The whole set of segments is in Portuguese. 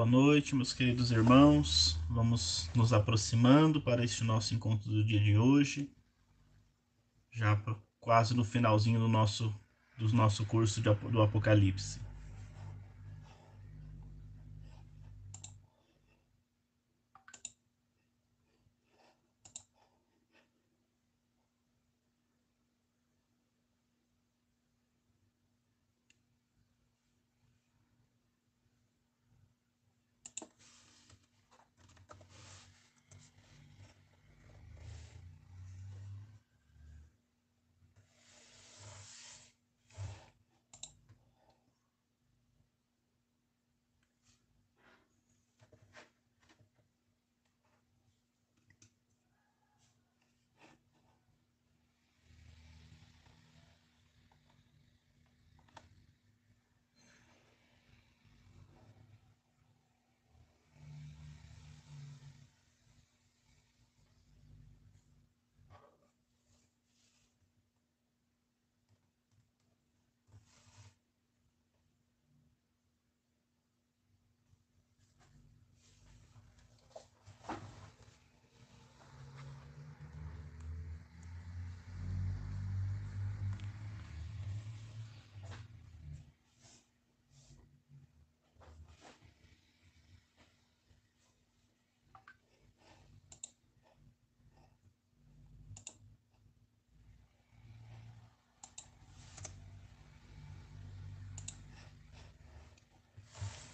boa noite, meus queridos irmãos. Vamos nos aproximando para este nosso encontro do dia de hoje, já quase no finalzinho do nosso, do nosso curso de, do Apocalipse.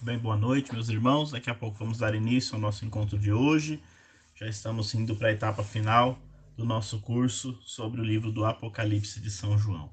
Bem, boa noite, meus irmãos. Daqui a pouco vamos dar início ao nosso encontro de hoje. Já estamos indo para a etapa final do nosso curso sobre o livro do Apocalipse de São João.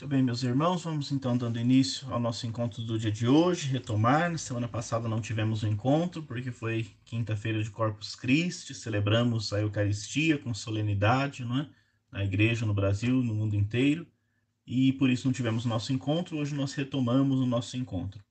Muito bem, meus irmãos, vamos então dando início ao nosso encontro do dia de hoje, retomar. Na semana passada não tivemos o um encontro, porque foi quinta-feira de Corpus Christi, celebramos a Eucaristia com solenidade, não é? Na igreja, no Brasil, no mundo inteiro, e por isso não tivemos o nosso encontro. Hoje nós retomamos o nosso encontro.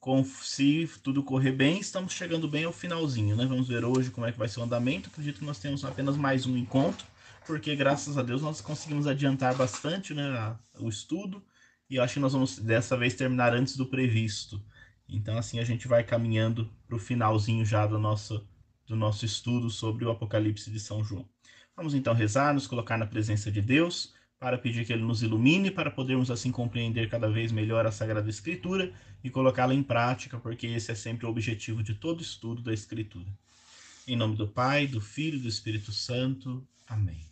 Com, se tudo correr bem, estamos chegando bem ao finalzinho, né? Vamos ver hoje como é que vai ser o andamento. Acredito que nós temos apenas mais um encontro porque graças a Deus nós conseguimos adiantar bastante né, o estudo e eu acho que nós vamos dessa vez terminar antes do previsto. Então assim a gente vai caminhando para o finalzinho já do nosso, do nosso estudo sobre o Apocalipse de São João. Vamos então rezar, nos colocar na presença de Deus para pedir que Ele nos ilumine, para podermos assim compreender cada vez melhor a Sagrada Escritura e colocá-la em prática, porque esse é sempre o objetivo de todo estudo da Escritura. Em nome do Pai, do Filho e do Espírito Santo. Amém.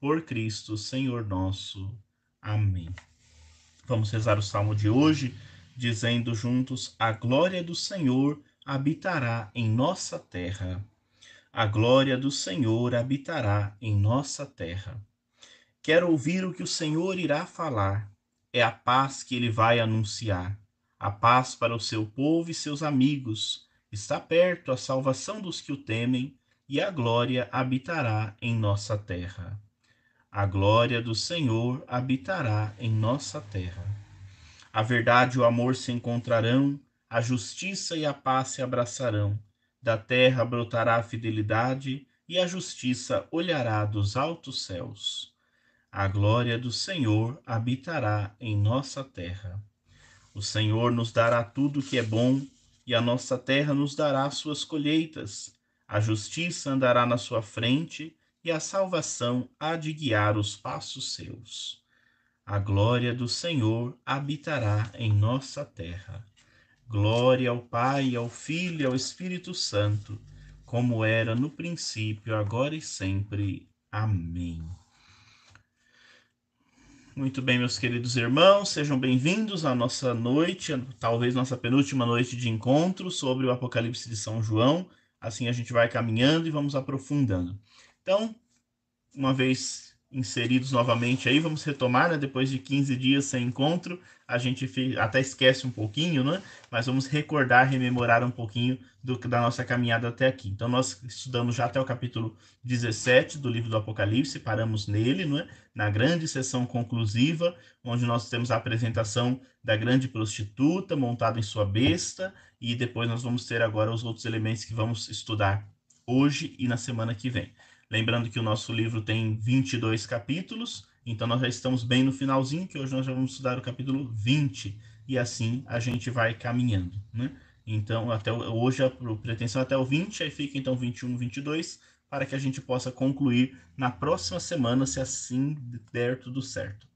Por Cristo, Senhor nosso. Amém. Vamos rezar o salmo de hoje dizendo juntos: A glória do Senhor habitará em nossa terra. A glória do Senhor habitará em nossa terra. Quero ouvir o que o Senhor irá falar. É a paz que ele vai anunciar. A paz para o seu povo e seus amigos. Está perto a salvação dos que o temem, e a glória habitará em nossa terra. A glória do Senhor habitará em nossa terra. A verdade e o amor se encontrarão, a justiça e a paz se abraçarão. Da terra brotará a fidelidade e a justiça olhará dos altos céus. A glória do Senhor habitará em nossa terra. O Senhor nos dará tudo que é bom e a nossa terra nos dará suas colheitas. A justiça andará na sua frente e a salvação há de guiar os passos seus. A glória do Senhor habitará em nossa terra. Glória ao Pai, ao Filho e ao Espírito Santo, como era no princípio, agora e sempre. Amém. Muito bem, meus queridos irmãos, sejam bem-vindos à nossa noite, talvez nossa penúltima noite de encontro sobre o Apocalipse de São João. Assim a gente vai caminhando e vamos aprofundando. Então, uma vez inseridos novamente aí, vamos retomar, né? Depois de 15 dias sem encontro, a gente até esquece um pouquinho, né? Mas vamos recordar, rememorar um pouquinho do, da nossa caminhada até aqui. Então, nós estudamos já até o capítulo 17 do livro do Apocalipse, paramos nele, né? Na grande sessão conclusiva, onde nós temos a apresentação da grande prostituta montada em sua besta, e depois nós vamos ter agora os outros elementos que vamos estudar hoje e na semana que vem. Lembrando que o nosso livro tem 22 capítulos, então nós já estamos bem no finalzinho, que hoje nós já vamos estudar o capítulo 20, e assim a gente vai caminhando, né? Então, até hoje a pretensão é até o 20, aí fica então 21, 22, para que a gente possa concluir na próxima semana, se assim der tudo certo.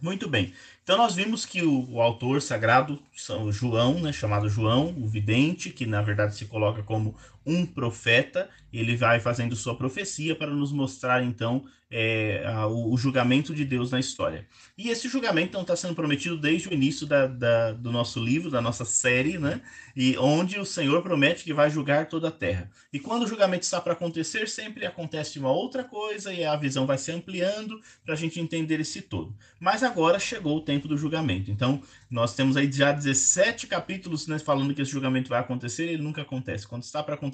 Muito bem. Então nós vimos que o, o, autor sagrado, São João, né, chamado João, o vidente, que na verdade se coloca como um profeta, ele vai fazendo sua profecia para nos mostrar então é, a, o, julgamento de Deus na história. E esse julgamento então está sendo prometido desde o início da, da, do nosso livro, da nossa série, né? E onde o Senhor promete que vai julgar toda a terra. E quando o julgamento está para acontecer, sempre acontece uma outra coisa e a visão vai se ampliando para a gente entender esse todo. Mas agora chegou o tempo do julgamento. Então, nós temos aí já 17 capítulos né, falando que esse julgamento vai acontecer e ele nunca acontece. Quando está para acontecer,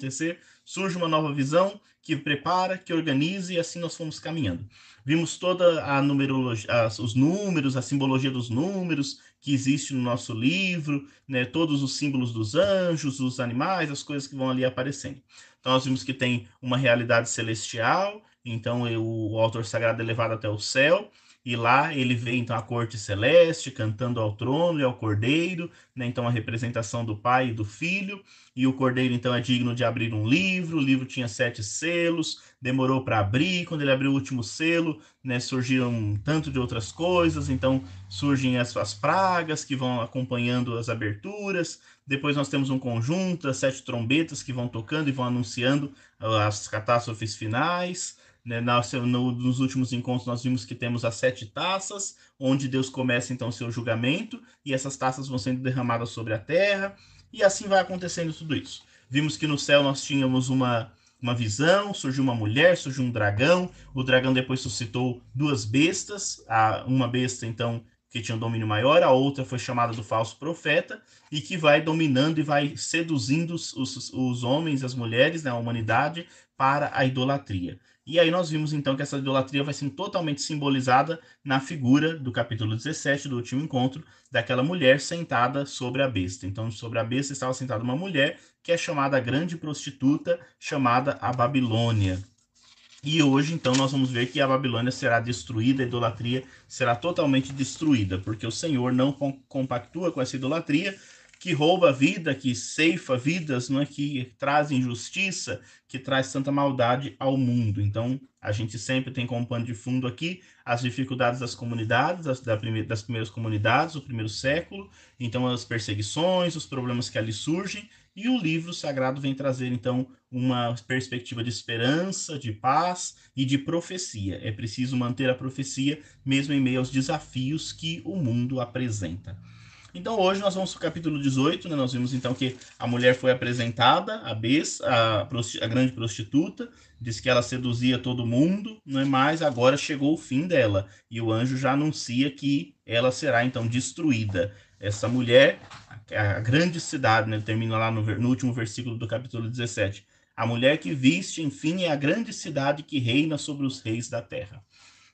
surge uma nova visão que prepara, que organiza e assim nós fomos caminhando. Vimos toda a numerologia, os números, a simbologia dos números que existe no nosso livro, né, todos os símbolos dos anjos, dos animais, as coisas que vão ali aparecendo. Então nós vimos que tem uma realidade celestial, então o autor sagrado é levado até o céu, e lá ele vê então a corte celeste cantando ao trono e ao cordeiro, né? então a representação do pai e do filho, e o cordeiro então é digno de abrir um livro, o livro tinha sete selos, demorou para abrir, quando ele abriu o último selo, né, surgiram um tanto de outras coisas, então surgem as, as pragas que vão acompanhando as aberturas, depois nós temos um conjunto, as sete trombetas que vão tocando e vão anunciando as catástrofes finais, né, no, nos últimos encontros, nós vimos que temos as sete taças, onde Deus começa então seu julgamento, e essas taças vão sendo derramadas sobre a terra, e assim vai acontecendo tudo isso. Vimos que no céu nós tínhamos uma, uma visão, surgiu uma mulher, surgiu um dragão, o dragão depois suscitou duas bestas, a, uma besta então que tinha um domínio maior, a outra foi chamada do falso profeta, e que vai dominando e vai seduzindo os, os, os homens, as mulheres, né, a humanidade, para a idolatria. E aí nós vimos então que essa idolatria vai ser totalmente simbolizada na figura do capítulo 17 do último encontro, daquela mulher sentada sobre a besta. Então, sobre a besta estava sentada uma mulher que é chamada grande prostituta, chamada a Babilônia. E hoje, então, nós vamos ver que a Babilônia será destruída, a idolatria será totalmente destruída, porque o Senhor não compactua com essa idolatria, que rouba a vida, que ceifa vidas, não é que traz injustiça, que traz tanta maldade ao mundo. Então, a gente sempre tem como pano de fundo aqui as dificuldades das comunidades, das, das primeiras comunidades, o primeiro século, então as perseguições, os problemas que ali surgem, e o livro sagrado vem trazer, então, uma perspectiva de esperança, de paz e de profecia. É preciso manter a profecia mesmo em meio aos desafios que o mundo apresenta. Então hoje nós vamos para o capítulo 18, né? Nós vimos então que a mulher foi apresentada, a Bess, a, a grande prostituta, diz que ela seduzia todo mundo, não é mais, agora chegou o fim dela. E o anjo já anuncia que ela será então destruída. Essa mulher, a, a grande cidade, né? Termina lá no, no último versículo do capítulo 17. A mulher que viste, enfim, é a grande cidade que reina sobre os reis da terra.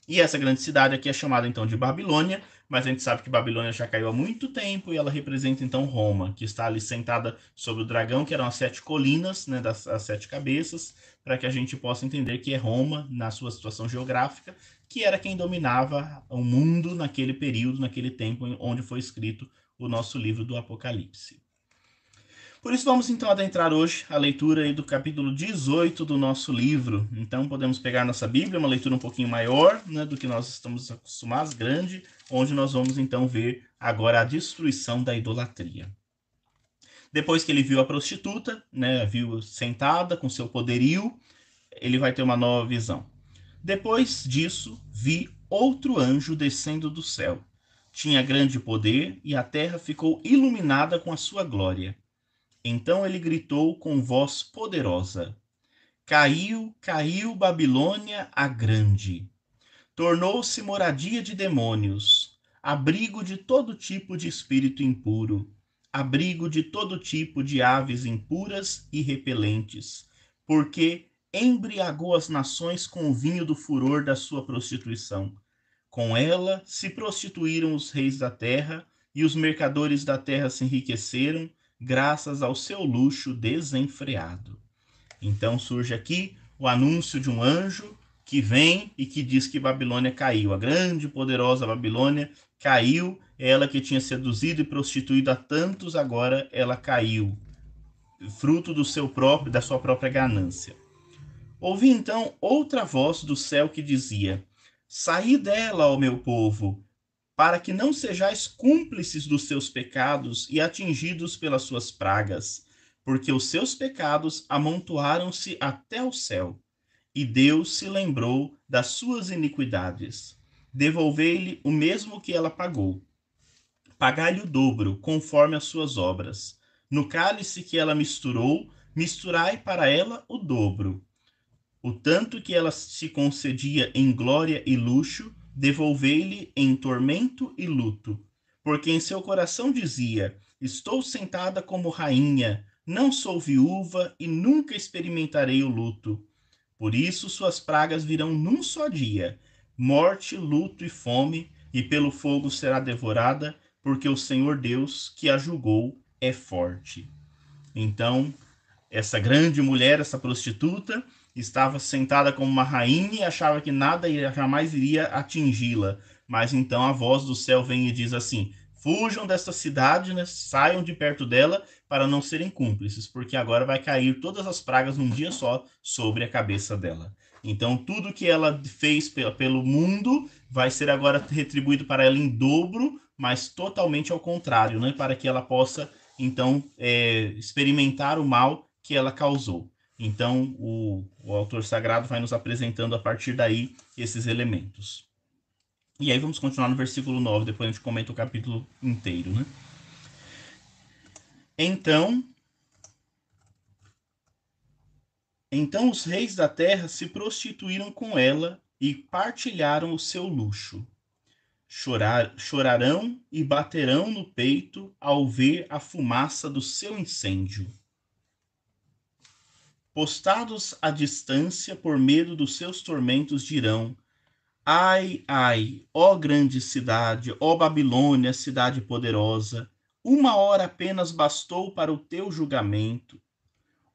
E essa grande cidade aqui é chamada então de Babilônia, mas a gente sabe que Babilônia já caiu há muito tempo e ela representa então Roma, que está ali sentada sobre o dragão, que eram as sete colinas, né, das as sete cabeças, para que a gente possa entender que é Roma, na sua situação geográfica, que era quem dominava o mundo naquele período, naquele tempo onde foi escrito o nosso livro do Apocalipse. Por isso, vamos então adentrar hoje a leitura do capítulo 18 do nosso livro. Então, podemos pegar nossa Bíblia, uma leitura um pouquinho maior né, do que nós estamos acostumados, grande, onde nós vamos então ver agora a destruição da idolatria. Depois que ele viu a prostituta, né, viu sentada com seu poderio, ele vai ter uma nova visão. Depois disso, vi outro anjo descendo do céu. Tinha grande poder e a terra ficou iluminada com a sua glória. Então ele gritou com voz poderosa: Caiu, caiu Babilônia a grande. Tornou-se moradia de demônios, abrigo de todo tipo de espírito impuro, abrigo de todo tipo de aves impuras e repelentes, porque embriagou as nações com o vinho do furor da sua prostituição. Com ela se prostituíram os reis da terra, e os mercadores da terra se enriqueceram graças ao seu luxo desenfreado. Então surge aqui o anúncio de um anjo que vem e que diz que Babilônia caiu. A grande e poderosa Babilônia caiu, ela que tinha seduzido e prostituído a tantos, agora ela caiu, fruto do seu próprio, da sua própria ganância. Ouvi então outra voz do céu que dizia: Saí dela, ó meu povo, para que não sejais cúmplices dos seus pecados e atingidos pelas suas pragas, porque os seus pecados amontoaram-se até o céu, e Deus se lembrou das suas iniquidades. Devolvei-lhe o mesmo que ela pagou. Pagai-lhe o dobro, conforme as suas obras. No cálice que ela misturou, misturai para ela o dobro. O tanto que ela se concedia em glória e luxo, devolvei-lhe em tormento e luto, porque em seu coração dizia: Estou sentada como rainha, não sou viúva e nunca experimentarei o luto. Por isso suas pragas virão num só dia: morte, luto e fome, e pelo fogo será devorada, porque o Senhor Deus, que a julgou, é forte. Então, essa grande mulher, essa prostituta, estava sentada como uma rainha e achava que nada jamais iria atingi-la. Mas então a voz do céu vem e diz assim: Fujam desta cidade, né? saiam de perto dela para não serem cúmplices, porque agora vai cair todas as pragas num dia só sobre a cabeça dela. Então, tudo que ela fez pelo mundo vai ser agora retribuído para ela em dobro, mas totalmente ao contrário, né? para que ela possa, então, é, experimentar o mal que ela causou. Então, o, o autor sagrado vai nos apresentando a partir daí esses elementos. E aí vamos continuar no versículo 9, depois a gente comenta o capítulo inteiro, né? Então, então os reis da terra se prostituíram com ela e partilharam o seu luxo. Chorar, chorarão e baterão no peito ao ver a fumaça do seu incêndio postados à distância por medo dos seus tormentos, dirão: Ai, ai, ó grande cidade, ó Babilônia, cidade poderosa, uma hora apenas bastou para o teu julgamento.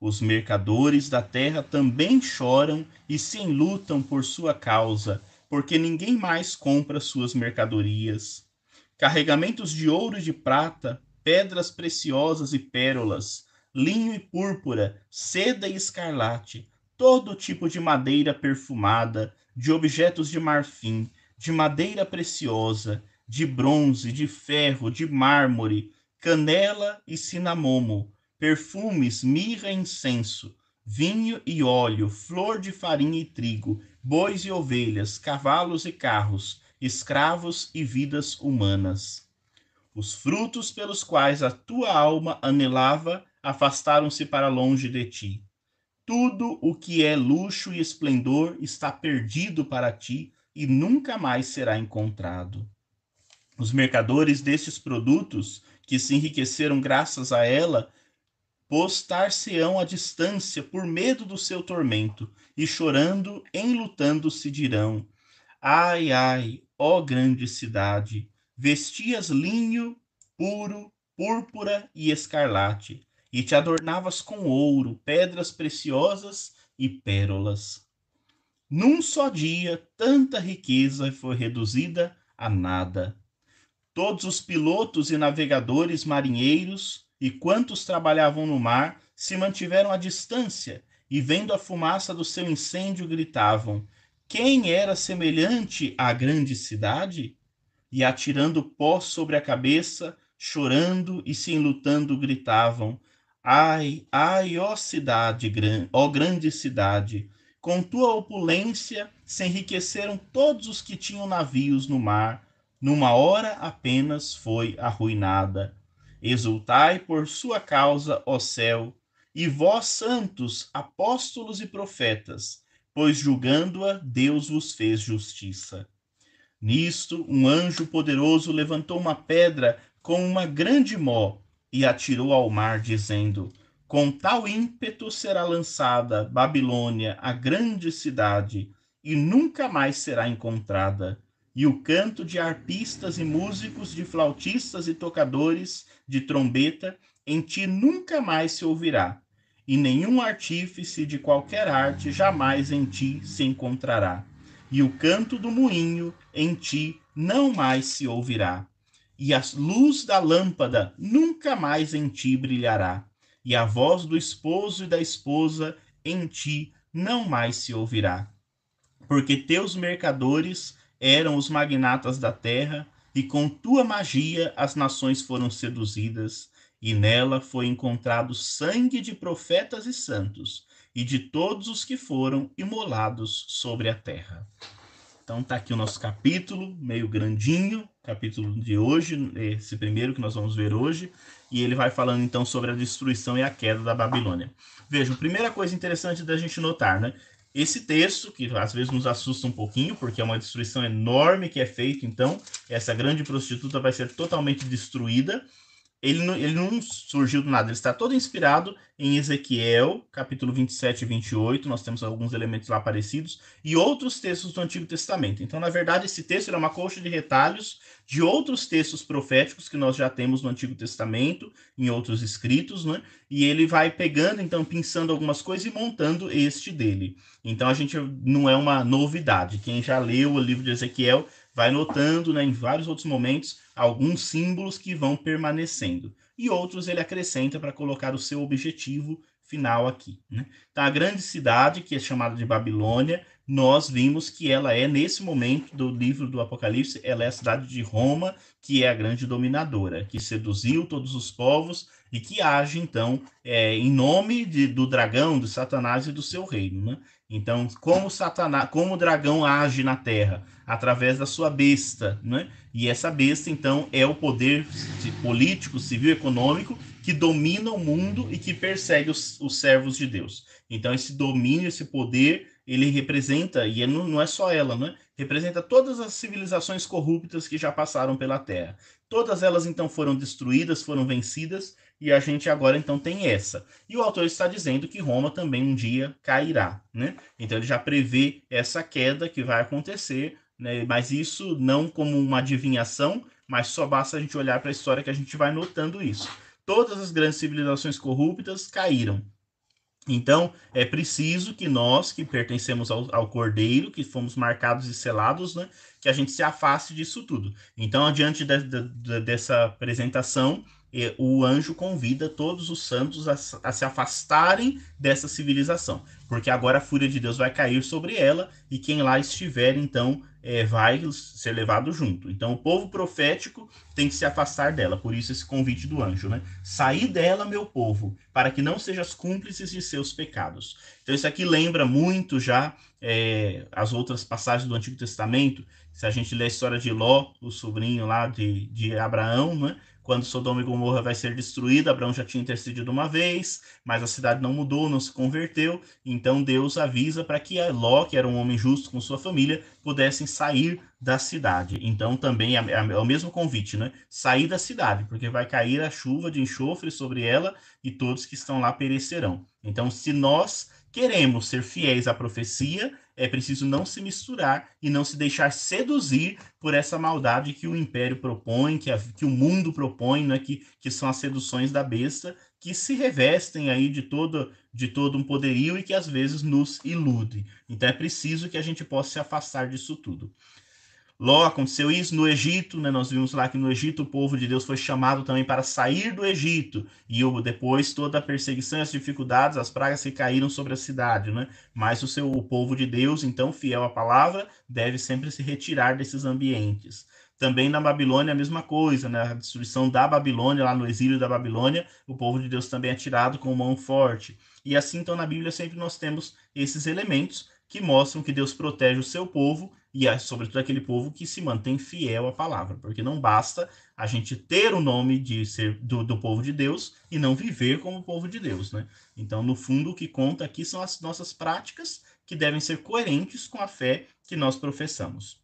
Os mercadores da terra também choram e se enlutam por sua causa, porque ninguém mais compra suas mercadorias. Carregamentos de ouro e de prata pedras preciosas e pérolas, linho e púrpura, seda e escarlate, todo tipo de madeira perfumada, de objetos de marfim, de madeira preciosa, de bronze, de ferro, de mármore, canela e cinamomo, perfumes, mirra e incenso, vinho e óleo, flor de farinha e trigo, bois e ovelhas, cavalos e carros, escravos e vidas humanas. Os frutos pelos quais a tua alma anelava afastaram-se para longe de ti. Tudo o que é luxo e esplendor está perdido para ti e nunca mais será encontrado. Os mercadores destes produtos, que se enriqueceram graças a ela, postar-se-ão à distância por medo do seu tormento, e chorando, enlutando se dirão: Ai, ai, ó grande cidade, vestias linho puro, púrpura e escarlate, e te adornavas com ouro, pedras preciosas e pérolas. Num só dia, tanta riqueza foi reduzida a nada. Todos os pilotos e navegadores marinheiros e quantos trabalhavam no mar se mantiveram à distância e, vendo a fumaça do seu incêndio, gritavam: Quem era semelhante à grande cidade? E atirando pó sobre a cabeça, chorando e se enlutando, gritavam: Ai, ai, ó cidade, ó grande cidade, com tua opulência se enriqueceram todos os que tinham navios no mar, numa hora apenas foi arruinada Exultai por sua causa, ó céu, e vós, santos, apóstolos e profetas, pois julgando-a, Deus vos fez justiça. Nisto, um anjo poderoso levantou uma pedra com uma grande mó e atirou ao mar, dizendo: Com tal ímpeto será lançada Babilônia, a grande cidade, e nunca mais será encontrada. E o canto de arpistas e músicos, de flautistas e tocadores de trombeta, em ti nunca mais se ouvirá, e nenhum artífice de qualquer arte jamais em ti se encontrará. E o canto do moinho em ti não mais se ouvirá, e a luz da lâmpada nunca mais em ti brilhará, e a voz do esposo e da esposa em ti não mais se ouvirá. Porque teus mercadores eram os magnatas da terra, e com tua magia as nações foram seduzidas, e nela foi encontrado sangue de profetas e santos, e de todos os que foram imolados sobre a terra. Então tá aqui o nosso capítulo, meio grandinho, capítulo de hoje, esse primeiro que nós vamos ver hoje, e ele vai falando então sobre a destruição e a queda da Babilônia. Vejam, primeira coisa interessante da gente notar, né? Esse texto, que às vezes nos assusta um pouquinho, porque é uma destruição enorme que é feita, então, essa grande prostituta vai ser totalmente destruída, ele não, ele não surgiu do nada, ele está todo inspirado em Ezequiel, capítulo 27 e 28, nós temos alguns elementos lá parecidos, e outros textos do Antigo Testamento. Então, na verdade, esse texto é uma coxa de retalhos de outros textos proféticos que nós já temos no Antigo Testamento, em outros escritos, né? E ele vai pegando, então, pensando algumas coisas e montando este dele. Então, a gente não é uma novidade. Quem já leu o livro de Ezequiel vai notando, né, em vários outros momentos, alguns símbolos que vão permanecendo. E outros ele acrescenta para colocar o seu objetivo final aqui. Né? Então, a grande cidade, que é chamada de Babilônia, nós vimos que ela é, nesse momento do livro do Apocalipse, ela é a cidade de Roma, que é a grande dominadora, que seduziu todos os povos e que age, então, é, em nome de, do dragão, do Satanás e do seu reino. Né? Então, como Satanás, como o dragão age na Terra? Através da sua besta, né? E essa besta, então, é o poder político, civil, econômico que domina o mundo e que persegue os, os servos de Deus. Então, esse domínio, esse poder, ele representa, e não, não é só ela, né? Representa todas as civilizações corruptas que já passaram pela Terra. Todas elas, então, foram destruídas, foram vencidas, e a gente agora então tem essa. E o autor está dizendo que Roma também um dia cairá, né? Então ele já prevê essa queda que vai acontecer, né? Mas isso não como uma adivinhação, mas só basta a gente olhar para a história que a gente vai notando isso. Todas as grandes civilizações corruptas caíram. Então, é preciso que nós, que pertencemos ao, ao, Cordeiro, que fomos marcados e selados, né, que a gente se afaste disso tudo. Então, adiante de, de, de, dessa apresentação, o anjo convida todos os santos a, a, se afastarem dessa civilização, porque agora a fúria de Deus vai cair sobre ela e quem lá estiver, então, é, vai ser levado junto. Então, o povo profético tem que se afastar dela, por isso esse convite do anjo, né? Sair dela, meu povo, para que não sejas cúmplices de seus pecados. Então, isso aqui lembra muito já é, as outras passagens do Antigo Testamento. Se a gente ler a história de Ló, o sobrinho lá de, de Abraão, né? Quando Sodoma e Gomorra vai ser destruída, Abraão já tinha intercedido uma vez, mas a cidade não mudou, não se converteu, então Deus avisa para que Ló, que era um homem justo com sua família, pudessem sair da cidade. Então também é, é, o mesmo convite, né? Sair da cidade, porque vai cair a chuva de enxofre sobre ela e todos que estão lá perecerão. Então, se nós queremos ser fiéis à profecia, é preciso não se misturar e não se deixar seduzir por essa maldade que o império propõe, que, a, que o mundo propõe, né, que, que são as seduções da besta, que se revestem aí de todo, de todo um poderio e que às vezes nos iludem. Então é preciso que a gente possa se afastar disso tudo. Ló aconteceu isso no Egito, né? Nós vimos lá que no Egito o povo de Deus foi chamado também para sair do Egito. E depois toda a perseguição, as dificuldades, as pragas que caíram sobre a cidade, né? Mas o seu o povo de Deus, então fiel à palavra, deve sempre se retirar desses ambientes. Também na Babilônia a mesma coisa, né? A destruição da Babilônia, lá no exílio da Babilônia, o povo de Deus também é tirado com mão forte. E assim, então, na Bíblia sempre nós temos esses elementos que mostram que Deus protege o seu povo e, sobretudo, aquele povo que se mantém fiel à palavra, porque não basta a gente ter o nome de ser do, do povo de Deus e não viver como povo de Deus, né? Então, no fundo, o que conta aqui são as nossas práticas que devem ser coerentes com a fé que nós professamos.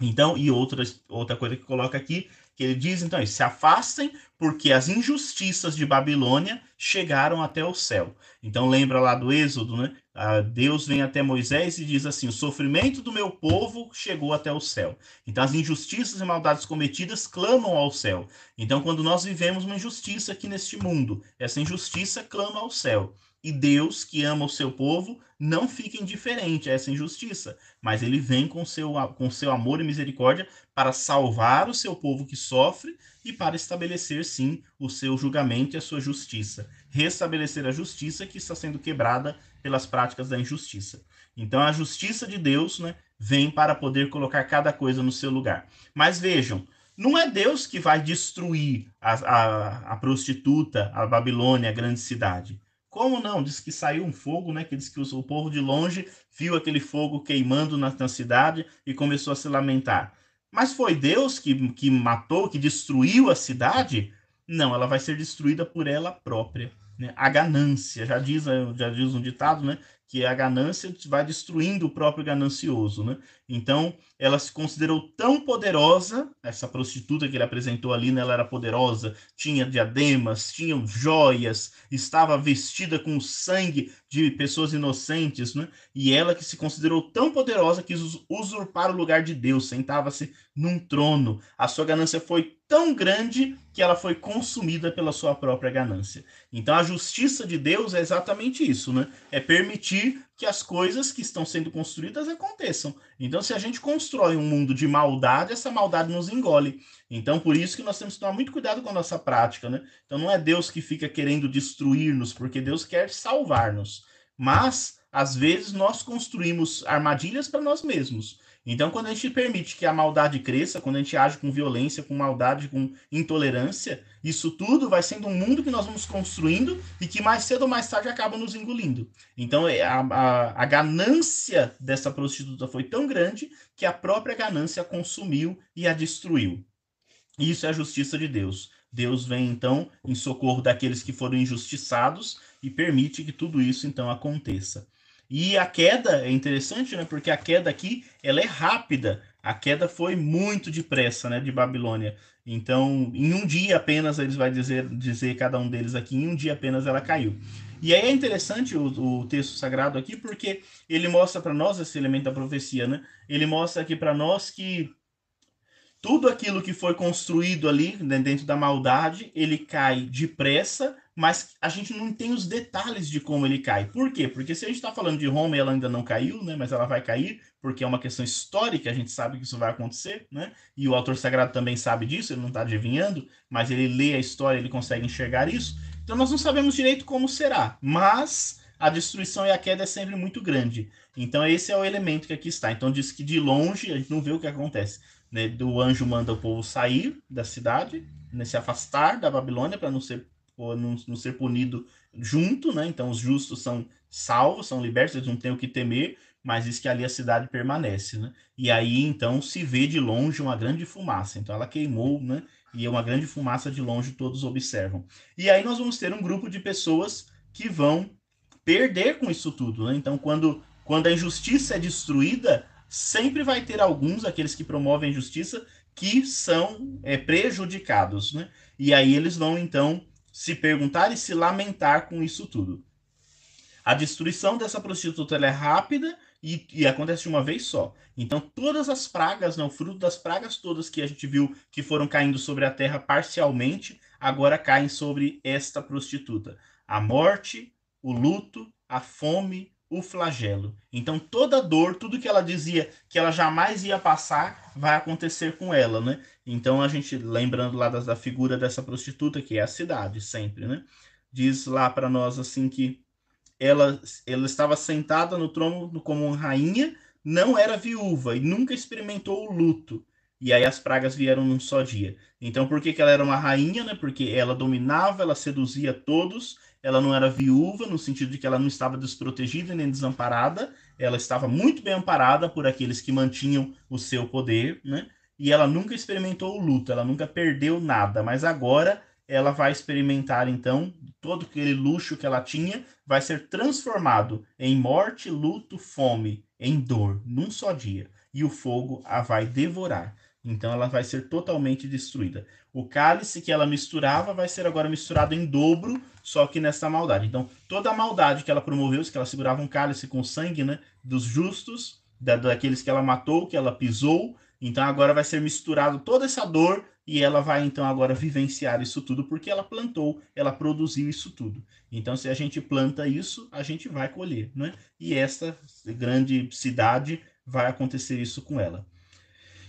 Então, e outra, outra coisa que coloca aqui que ele diz então, se afastem porque as injustiças de Babilônia chegaram até o céu. Então lembra lá do Êxodo, né? Ah, Deus vem até Moisés e diz assim: o sofrimento do meu povo chegou até o céu. Então as injustiças e maldades cometidas clamam ao céu. Então quando nós vivemos uma injustiça aqui neste mundo, essa injustiça clama ao céu. E Deus, que ama o seu povo, não fica indiferente a essa injustiça, mas ele vem com seu, com seu amor e misericórdia para salvar o seu povo que sofre e para estabelecer, sim, o seu julgamento e a sua justiça. Restabelecer a justiça que está sendo quebrada pelas práticas da injustiça. Então, a justiça de Deus né, vem para poder colocar cada coisa no seu lugar. Mas vejam, não é Deus que vai destruir a, a, a prostituta, a Babilônia, a grande cidade. Como não? Diz que saiu um fogo, né? Que diz que o, povo de longe viu aquele fogo queimando na, na cidade e começou a se lamentar. Mas foi Deus que, que matou, que destruiu a cidade? Não, ela vai ser destruída por ela própria. Né? A ganância, já diz, já diz um ditado, né? que a ganância vai destruindo o próprio ganancioso, né? Então, ela se considerou tão poderosa, essa prostituta que ele apresentou ali, né, ela era poderosa, tinha diademas, tinha joias, estava vestida com o sangue de pessoas inocentes, né? E ela que se considerou tão poderosa quis usurpar o lugar de Deus, sentava-se num trono. A sua ganância foi tão grande que ela foi consumida pela sua própria ganância. Então a justiça de Deus é exatamente isso, né? É permitir que as coisas que estão sendo construídas aconteçam. Então se a gente constrói um mundo de maldade, essa maldade nos engole. Então por isso que nós temos que tomar muito cuidado com a nossa prática, né? Então não é Deus que fica querendo destruir-nos, porque Deus quer salvar-nos. Mas às vezes nós construímos armadilhas para nós mesmos. Então, quando a gente permite que a maldade cresça, quando a gente age com violência, com maldade, com intolerância, isso tudo vai sendo um mundo que nós vamos construindo e que mais cedo ou mais tarde acaba nos engolindo. Então, é, a, a, a ganância dessa prostituta foi tão grande que a própria ganância a consumiu e a destruiu. Isso é a justiça de Deus. Deus vem, então, em socorro daqueles que foram injustiçados e permite que tudo isso, então, aconteça. E a queda é interessante, né? Porque a queda aqui ela é rápida. A queda foi muito depressa, né? De Babilônia. Então, em um dia apenas, eles vai dizer, dizer cada um deles aqui, em um dia apenas ela caiu. E aí é interessante o, o texto sagrado aqui, porque ele mostra para nós esse elemento da profecia, né? Ele mostra aqui para nós que tudo aquilo que foi construído ali né, dentro da maldade, ele cai depressa, mas a gente não tem os detalhes de como ele cai. Por quê? Porque se a gente está falando de Roma, ela ainda não caiu, né? Mas ela vai cair, porque é uma questão histórica, a gente sabe que isso vai acontecer, né? E o autor sagrado também sabe disso, ele não está adivinhando, mas ele lê a história, ele consegue enxergar isso. Então nós não sabemos direito como será, mas a destruição e a queda é sempre muito grande. Então esse é o elemento que aqui está. Então diz que de longe a gente não vê o que acontece. Né? Do anjo manda o povo sair da cidade, né? se afastar da Babilônia para não ser não, não, ser punido junto, né? Então os justos são salvos, são libertos, eles não têm o que temer, mas diz que ali a cidade permanece, né? E aí então se vê de longe uma grande fumaça. Então ela queimou, né? E é uma grande fumaça de longe todos observam. E aí nós vamos ter um grupo de pessoas que vão perder com isso tudo, né? Então quando quando a injustiça é destruída, sempre vai ter alguns, aqueles que promovem justiça, que são é, prejudicados, né? E aí eles vão então se perguntar e se lamentar com isso tudo. A destruição dessa prostituta é rápida e, e, acontece de uma vez só. Então, todas as pragas, né, o fruto das pragas todas que a gente viu que foram caindo sobre a terra parcialmente, agora caem sobre esta prostituta. A morte, o luto, a fome, o flagelo. Então toda dor, tudo que ela dizia que ela jamais ia passar, vai acontecer com ela, né? Então a gente lembrando lá da, da figura dessa prostituta que é a cidade sempre, né? Diz lá para nós assim que ela ela estava sentada no trono como rainha, não era viúva e nunca experimentou o luto. E aí as pragas vieram num só dia. Então por que, que ela era uma rainha, né? Porque ela dominava, ela seduzia todos ela não era viúva, no sentido de que ela não estava desprotegida nem desamparada, ela estava muito bem amparada por aqueles que mantinham o seu poder, né? E ela nunca experimentou o luto, ela nunca perdeu nada, mas agora ela vai experimentar então todo aquele luxo que ela tinha vai ser transformado em morte, luto, fome, em dor, num só dia, e o fogo a vai devorar. Então ela vai ser totalmente destruída. O cálice que ela misturava vai ser agora misturado em dobro, só que nessa maldade. Então, toda a maldade que ela promoveu, que ela segurava um cálice com sangue né, dos justos, da, daqueles que ela matou, que ela pisou, então agora vai ser misturado toda essa dor e ela vai então agora vivenciar isso tudo porque ela plantou, ela produziu isso tudo. Então se a gente planta isso, a gente vai colher, né? E essa grande cidade vai acontecer isso com ela.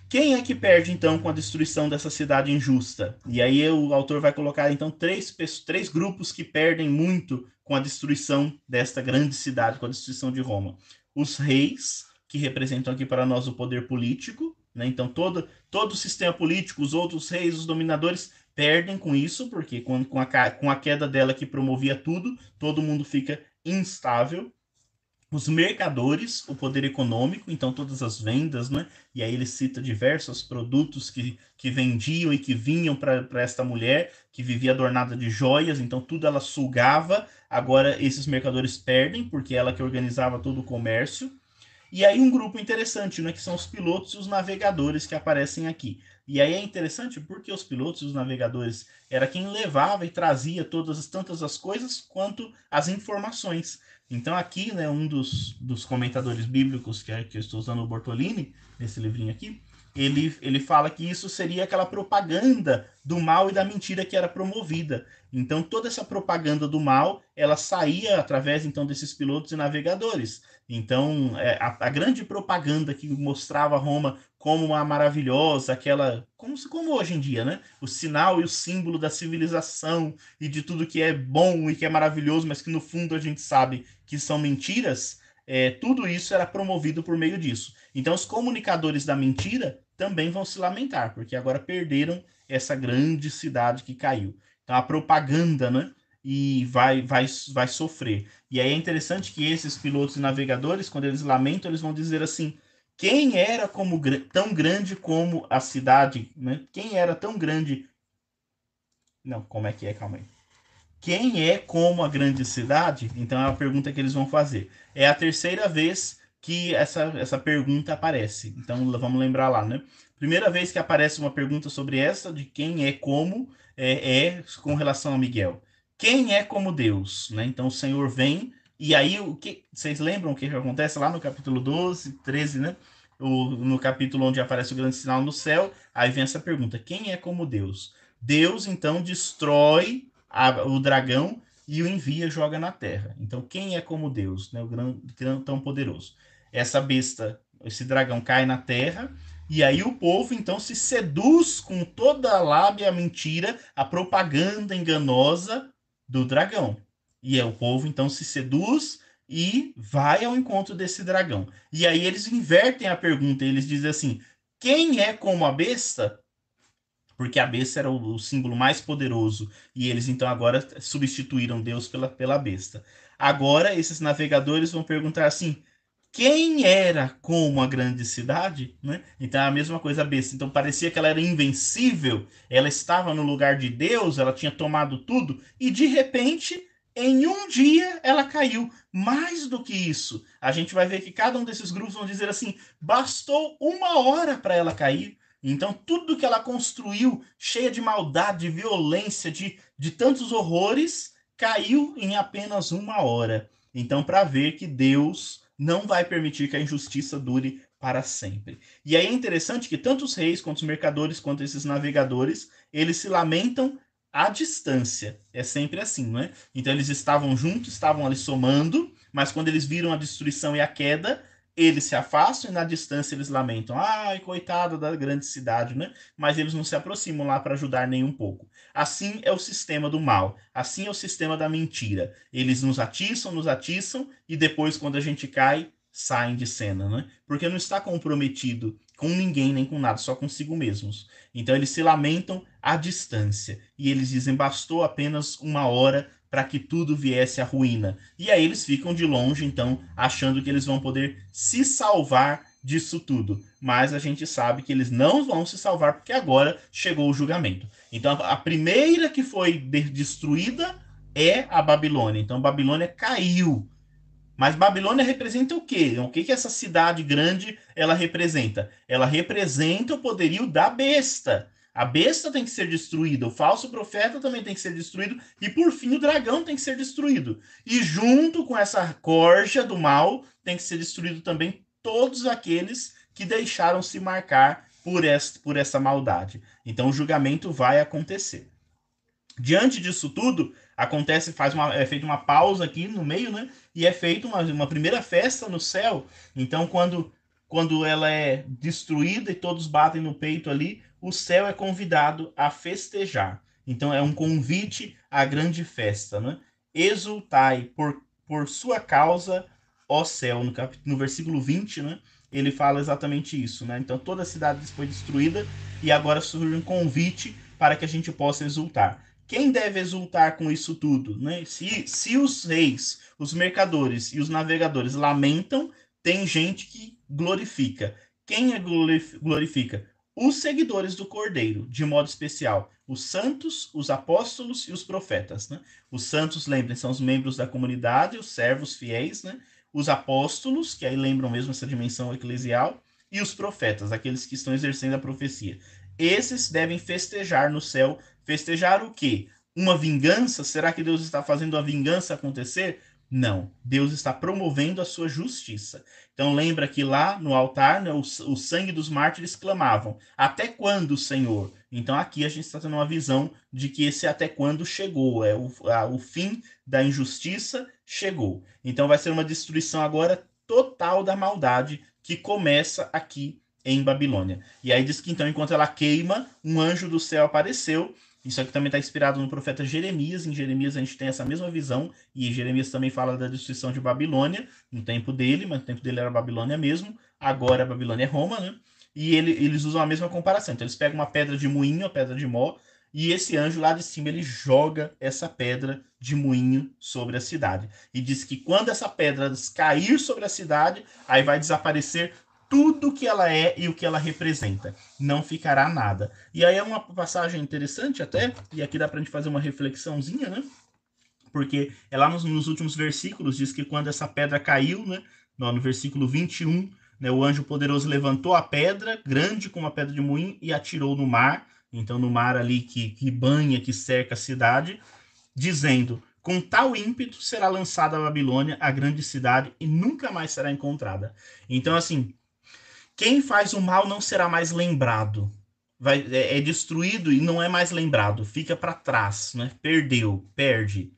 Quem é que perde, então, com a destruição dessa cidade injusta? E aí o autor vai colocar, então, três, três grupos que perdem muito com a destruição desta grande cidade, com a destruição de Roma. Os reis, que representam aqui para nós o poder político, né? então todo, todo o sistema político, os outros reis, os dominadores, perdem com isso, porque com, com, a, com a queda dela que promovia tudo, todo mundo fica instável os mercadores, o poder econômico, então todas as vendas, né? E aí ele cita diversos produtos que, que vendiam e que vinham para esta mulher, que vivia adornada de joias, então tudo ela sugava. Agora esses mercadores perdem, porque ela que organizava todo o comércio. E aí um grupo interessante, né? Que são os pilotos e os navegadores que aparecem aqui. E aí é interessante porque os pilotos e os navegadores era quem levava e trazia todas tantas as coisas quanto as informações. Então aqui, né, um dos, dos comentadores bíblicos que, é, que eu estou usando o Bortolini, nesse livrinho aqui, ele, ele fala que isso seria aquela propaganda do mal e da mentira que era promovida. Então toda essa propaganda do mal, ela saía através então desses pilotos e navegadores. Então é, a, a, grande propaganda que mostrava Roma como uma maravilhosa, aquela como, como hoje em dia, né? O sinal e o símbolo da civilização e de tudo que é bom e que é maravilhoso, mas que no fundo a gente sabe que são mentiras. É, tudo isso era promovido por meio disso. Então, os comunicadores da mentira também vão se lamentar, porque agora perderam essa grande cidade que caiu. Então, a propaganda, né? E vai, vai, vai sofrer. E aí é interessante que esses pilotos e navegadores, quando eles lamentam, eles vão dizer assim: quem era como tão grande como a cidade, né? Quem era tão grande? Não, como é que é? Calma aí. Quem é como a grande cidade? Então é a pergunta que eles vão fazer. É a terceira vez que essa, essa pergunta aparece. Então vamos lembrar lá, né? Primeira vez que aparece uma pergunta sobre essa, de quem é como, é, é com relação a Miguel. Quem é como Deus? Né? Então o Senhor vem, e aí o que vocês lembram o que acontece lá no capítulo 12, 13, né? o, no capítulo onde aparece o grande sinal no céu, aí vem essa pergunta: quem é como Deus? Deus então destrói a, o dragão e o envia joga na terra. Então, quem é como Deus, né? o grande, tão poderoso? Essa besta, esse dragão cai na terra e aí o povo então se seduz com toda a lábia, mentira, a propaganda enganosa do dragão. E é o povo então se seduz e vai ao encontro desse dragão. E aí eles invertem a pergunta, eles dizem assim: quem é como a besta? Porque a besta era o, o símbolo mais poderoso e eles então agora substituíram Deus pela, pela besta. Agora esses navegadores vão perguntar assim: quem era como a grande cidade, né? Então é a mesma coisa besta. Então parecia que ela era invencível, ela estava no lugar de Deus, ela tinha tomado tudo e de repente, em um dia, ela caiu. Mais do que isso, a gente vai ver que cada um desses grupos vão dizer assim: bastou uma hora para ela cair. Então tudo que ela construiu, cheia de maldade, de violência, de, de tantos horrores, caiu em apenas uma hora. Então, para ver que Deus não vai permitir que a injustiça dure para sempre. E aí é interessante que tanto os reis, quanto os mercadores, quanto esses navegadores, eles se lamentam à distância. É sempre assim, não é? Então eles estavam juntos, estavam ali somando, mas quando eles viram a destruição e a queda, eles se afastam e na distância eles lamentam. Ai, coitado da grande cidade, né? Mas eles não se aproximam lá para ajudar nem um pouco. Assim é o sistema do mal. Assim é o sistema da mentira. Eles nos atiçam, nos atiçam e depois, quando a gente cai, saem de cena, né? Porque não está comprometido com ninguém nem com nada, só consigo mesmos. Então eles se lamentam à distância e eles dizem: bastou apenas uma hora para que tudo viesse à ruína. E aí eles ficam de longe, então, achando que eles vão poder se salvar disso tudo. Mas a gente sabe que eles não vão se salvar porque agora chegou o julgamento. Então a primeira que foi destruída é a Babilônia. Então Babilônia caiu. Mas Babilônia representa o quê? O que que essa cidade grande ela representa? Ela representa o poderio da besta. A besta tem que ser destruída, o falso profeta também tem que ser destruído, e por fim o dragão tem que ser destruído. E junto com essa corja do mal, tem que ser destruído também todos aqueles que deixaram se marcar por essa, por essa maldade. Então o julgamento vai acontecer. Diante disso tudo, acontece, faz uma, é feita uma pausa aqui no meio, né? E é feita uma, uma primeira festa no céu. Então, quando, quando ela é destruída e todos batem no peito ali, o céu é convidado a festejar. Então é um convite à grande festa, né? Exultai por, por sua causa, ó céu, no, cap... no versículo 20, né? Ele fala exatamente isso, né? Então toda a cidade foi destruída e agora surge um convite para que a gente possa exultar. Quem deve exultar com isso tudo? Né? Se, se os reis, os mercadores e os navegadores lamentam, tem gente que glorifica. Quem é glorifica? os seguidores do Cordeiro, de modo especial, os santos, os apóstolos e os profetas. Né? Os santos, lembrem, são os membros da comunidade, os servos fiéis, né? os apóstolos, que aí lembram mesmo essa dimensão eclesial, e os profetas, aqueles que estão exercendo a profecia. Esses devem festejar no céu. Festejar o quê? Uma vingança? Será que Deus está fazendo a vingança acontecer? Não, Deus está promovendo a sua justiça. Então lembra que lá no altar, né, o, o, sangue dos mártires clamavam: Até quando, Senhor? Então aqui a gente está tendo uma visão de que esse até quando chegou, é o, a, o fim da injustiça chegou. Então vai ser uma destruição agora total da maldade que começa aqui em Babilônia. E aí diz que então, enquanto ela queima, um anjo do céu apareceu isso aqui também está inspirado no profeta Jeremias. Em Jeremias a gente tem essa mesma visão, e Jeremias também fala da destruição de Babilônia, no tempo dele, mas no tempo dele era Babilônia mesmo, agora Babilônia é Roma, né? E ele, eles usam a mesma comparação. Então eles pegam uma pedra de moinho, a pedra de mó, e esse anjo lá de cima ele joga essa pedra de moinho sobre a cidade. E diz que quando essa pedra cair sobre a cidade, aí vai desaparecer tudo que ela é e o que ela representa. Não ficará nada. E aí é uma passagem interessante até, e aqui dá para a gente fazer uma reflexãozinha, né? Porque é lá nos, nos, últimos versículos diz que quando essa pedra caiu, né? No, no versículo 21, né, o anjo poderoso levantou a pedra, grande como a pedra de moinho, e atirou no mar. Então, no mar ali que, que banha, que cerca a cidade, dizendo: com tal ímpeto será lançada a Babilônia, a grande cidade, e nunca mais será encontrada. Então, assim, Quem faz o mal não será mais lembrado. Vai, é, é destruído e não é mais lembrado, fica para trás, né? Perdeu, perde.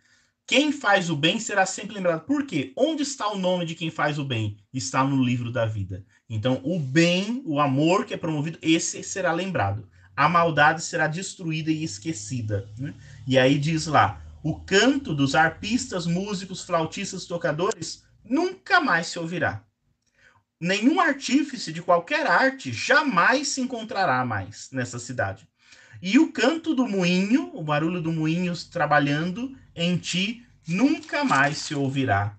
Quem faz o bem será sempre lembrado. Por quê? Onde está o nome de quem faz o bem? Está no livro da vida. Então, o bem, o amor que é promovido, esse será lembrado. A maldade será destruída e esquecida. Né? E aí diz lá: o canto dos arpistas, músicos, flautistas, tocadores nunca mais se ouvirá. Nenhum artífice de qualquer arte jamais se encontrará mais nessa cidade. E o canto do moinho, o barulho do moinho trabalhando em ti, nunca mais se ouvirá.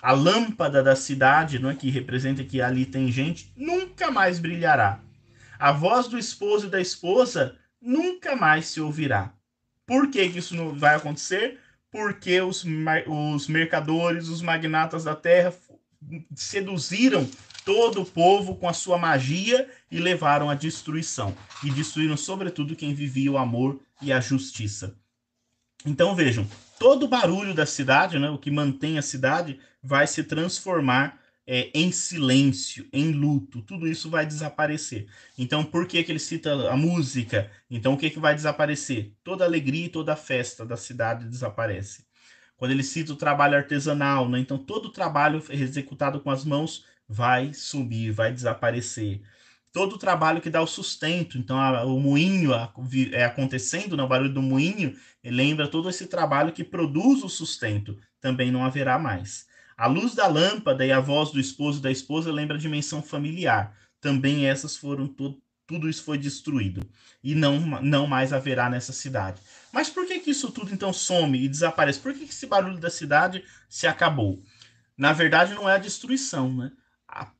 A lâmpada da cidade, não é que representa que ali tem gente, nunca mais brilhará. A voz do esposo e da esposa nunca mais se ouvirá. Por que, que isso não vai acontecer? Porque os, os mercadores, os magnatas da terra seduziram todo o povo com a sua magia e levaram à destruição. E destruíram, sobretudo, quem vivia o amor e a justiça. Então vejam, todo o barulho da cidade, né, o que mantém a cidade, vai se transformar é, em silêncio, em luto, tudo isso vai desaparecer. Então, por que, que ele cita a música? Então, o que, que vai desaparecer? Toda alegria e toda festa da cidade desaparece. Quando ele cita o trabalho artesanal, né? então todo o trabalho executado com as mãos vai sumir, vai desaparecer. Todo o trabalho que dá o sustento, então a, o moinho a, é acontecendo, né? o barulho do moinho lembra todo esse trabalho que produz o sustento, também não haverá mais. A luz da lâmpada e a voz do esposo e da esposa lembra a dimensão familiar. Também essas foram tudo, tudo isso foi destruído e não, não mais haverá nessa cidade. Mas por que, que isso tudo então some e desaparece? Por que, que esse barulho da cidade se acabou? Na verdade, não é a destruição, né?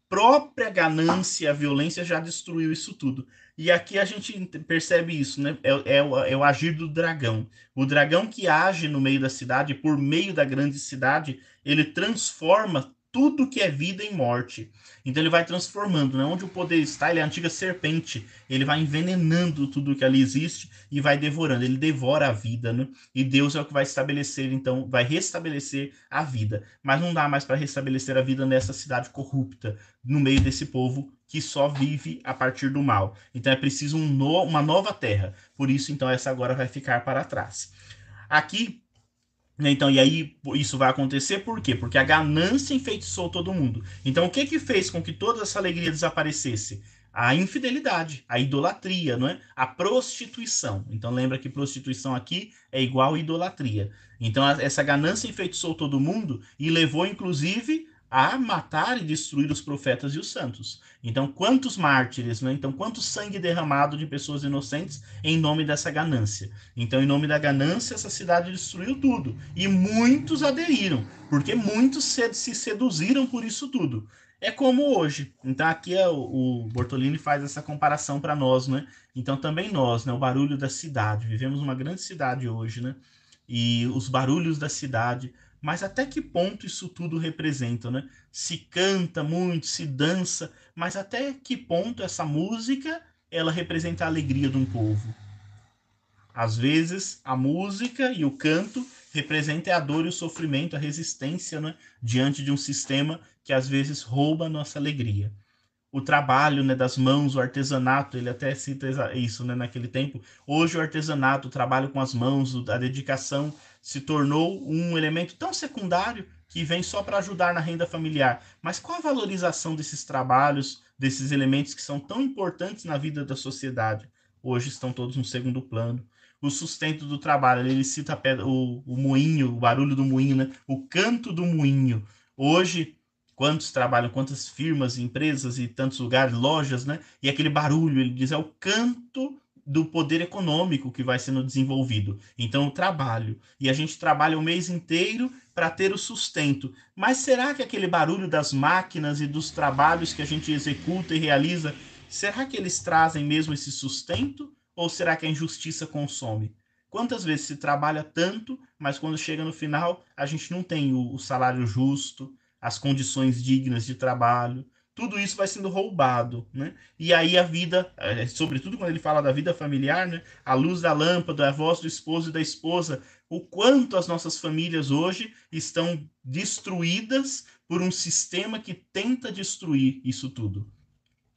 Própria ganância a violência já destruiu isso tudo. E aqui a gente percebe isso, né? É, é, é, o, agir do dragão. O dragão que age no meio da cidade, por meio da grande cidade, ele transforma tudo que é vida em morte. Então ele vai transformando, né? Onde o poder está, ele é a antiga serpente. Ele vai envenenando tudo que ali existe e vai devorando. Ele devora a vida, né? E Deus é o que vai estabelecer, então, vai restabelecer a vida. Mas não dá mais para restabelecer a vida nessa cidade corrupta, no meio desse povo que só vive a partir do mal. Então é preciso um no, uma nova terra. Por isso, então, essa agora vai ficar para trás. Aqui então, e aí isso vai acontecer por quê? Porque a ganância enfeitiçou todo mundo. Então, o que que fez com que toda essa alegria desaparecesse? A infidelidade, a idolatria, não é? A prostituição. Então, lembra que prostituição aqui é igual a idolatria. Então, essa ganância enfeitiçou todo mundo e levou, inclusive, a matar e destruir os profetas e os santos. Então, quantos mártires, né? Então, quanto sangue derramado de pessoas inocentes em nome dessa ganância. Então, em nome da ganância, essa cidade destruiu tudo. E muitos aderiram, porque muitos se seduziram por isso tudo. É como hoje. Então, aqui é o, o Bortolini faz essa comparação para nós, né? Então, também nós, né? O barulho da cidade. Vivemos uma grande cidade hoje, né? E os barulhos da cidade mas até que ponto isso tudo representa, né? Se canta muito, se dança, mas até que ponto essa música ela representa a alegria de um povo? Às vezes, a música e o canto representam a dor e o sofrimento, a resistência, né? diante de um sistema que às vezes rouba a nossa alegria. O trabalho né, das mãos, o artesanato, ele até cita isso né, naquele tempo. Hoje, o artesanato, o trabalho com as mãos, a dedicação se tornou um elemento tão secundário que vem só para ajudar na renda familiar. Mas qual a valorização desses trabalhos, desses elementos que são tão importantes na vida da sociedade? Hoje estão todos no segundo plano. O sustento do trabalho, ele cita pedra, o, o moinho, o barulho do moinho, né? o canto do moinho. Hoje, quantos trabalham, quantas firmas, empresas e tantos lugares, lojas, né? E aquele barulho, ele diz, é o canto do poder econômico que vai sendo desenvolvido. Então, o trabalho. E a gente trabalha o mês inteiro para ter o sustento. Mas será que aquele barulho das máquinas e dos trabalhos que a gente executa e realiza, será que eles trazem mesmo esse sustento? Ou será que a injustiça consome? Quantas vezes se trabalha tanto, mas quando chega no final, a gente não tem o, salário justo, as condições dignas de trabalho, tudo isso vai sendo roubado, né? E aí a vida, é, sobretudo quando ele fala da vida familiar, né? A luz da lâmpada, a voz do esposo e da esposa, o quanto as nossas famílias hoje estão destruídas por um sistema que tenta destruir isso tudo.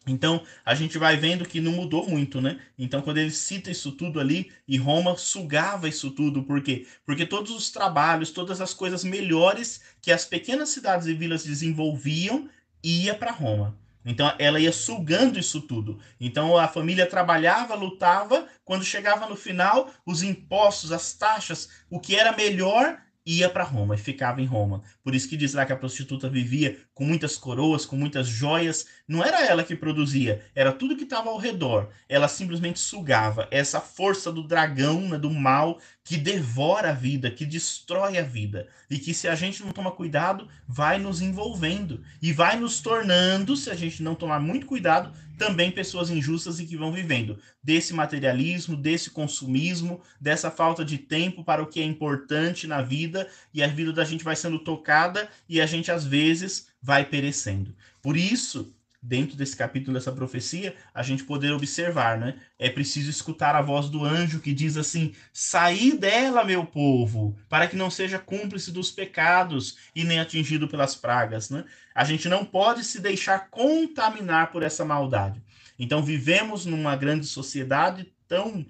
Então, a gente vai vendo que não mudou muito, né? Então, quando ele cita isso tudo ali, e Roma sugava isso tudo, por quê? Porque todos os trabalhos, todas as coisas melhores que as pequenas cidades e vilas desenvolviam, ia para Roma. Então, ela ia sugando isso tudo. Então, a família trabalhava, lutava, quando chegava no final, os impostos, as taxas, o que era melhor ia para Roma e ficava em Roma. Por isso que diz lá que a prostituta vivia com muitas coroas, com muitas joias. Não era ela que produzia, era tudo que estava ao redor. Ela simplesmente sugava essa força do dragão, né, do mal, que devora a vida, que destrói a vida. E que se a gente não toma cuidado, vai nos envolvendo e vai nos tornando, se a gente não tomar muito cuidado, também pessoas injustas e que vão vivendo desse materialismo, desse consumismo, dessa falta de tempo para o que é importante na vida e a vida da gente vai sendo tocada e a gente às vezes vai perecendo. Por isso, dentro desse capítulo dessa profecia, a gente poder observar, né? É preciso escutar a voz do anjo que diz assim: "Saí dela, meu povo, para que não seja cúmplice dos pecados e nem atingido pelas pragas", né? A gente não pode se deixar contaminar por essa maldade. Então vivemos numa grande sociedade tão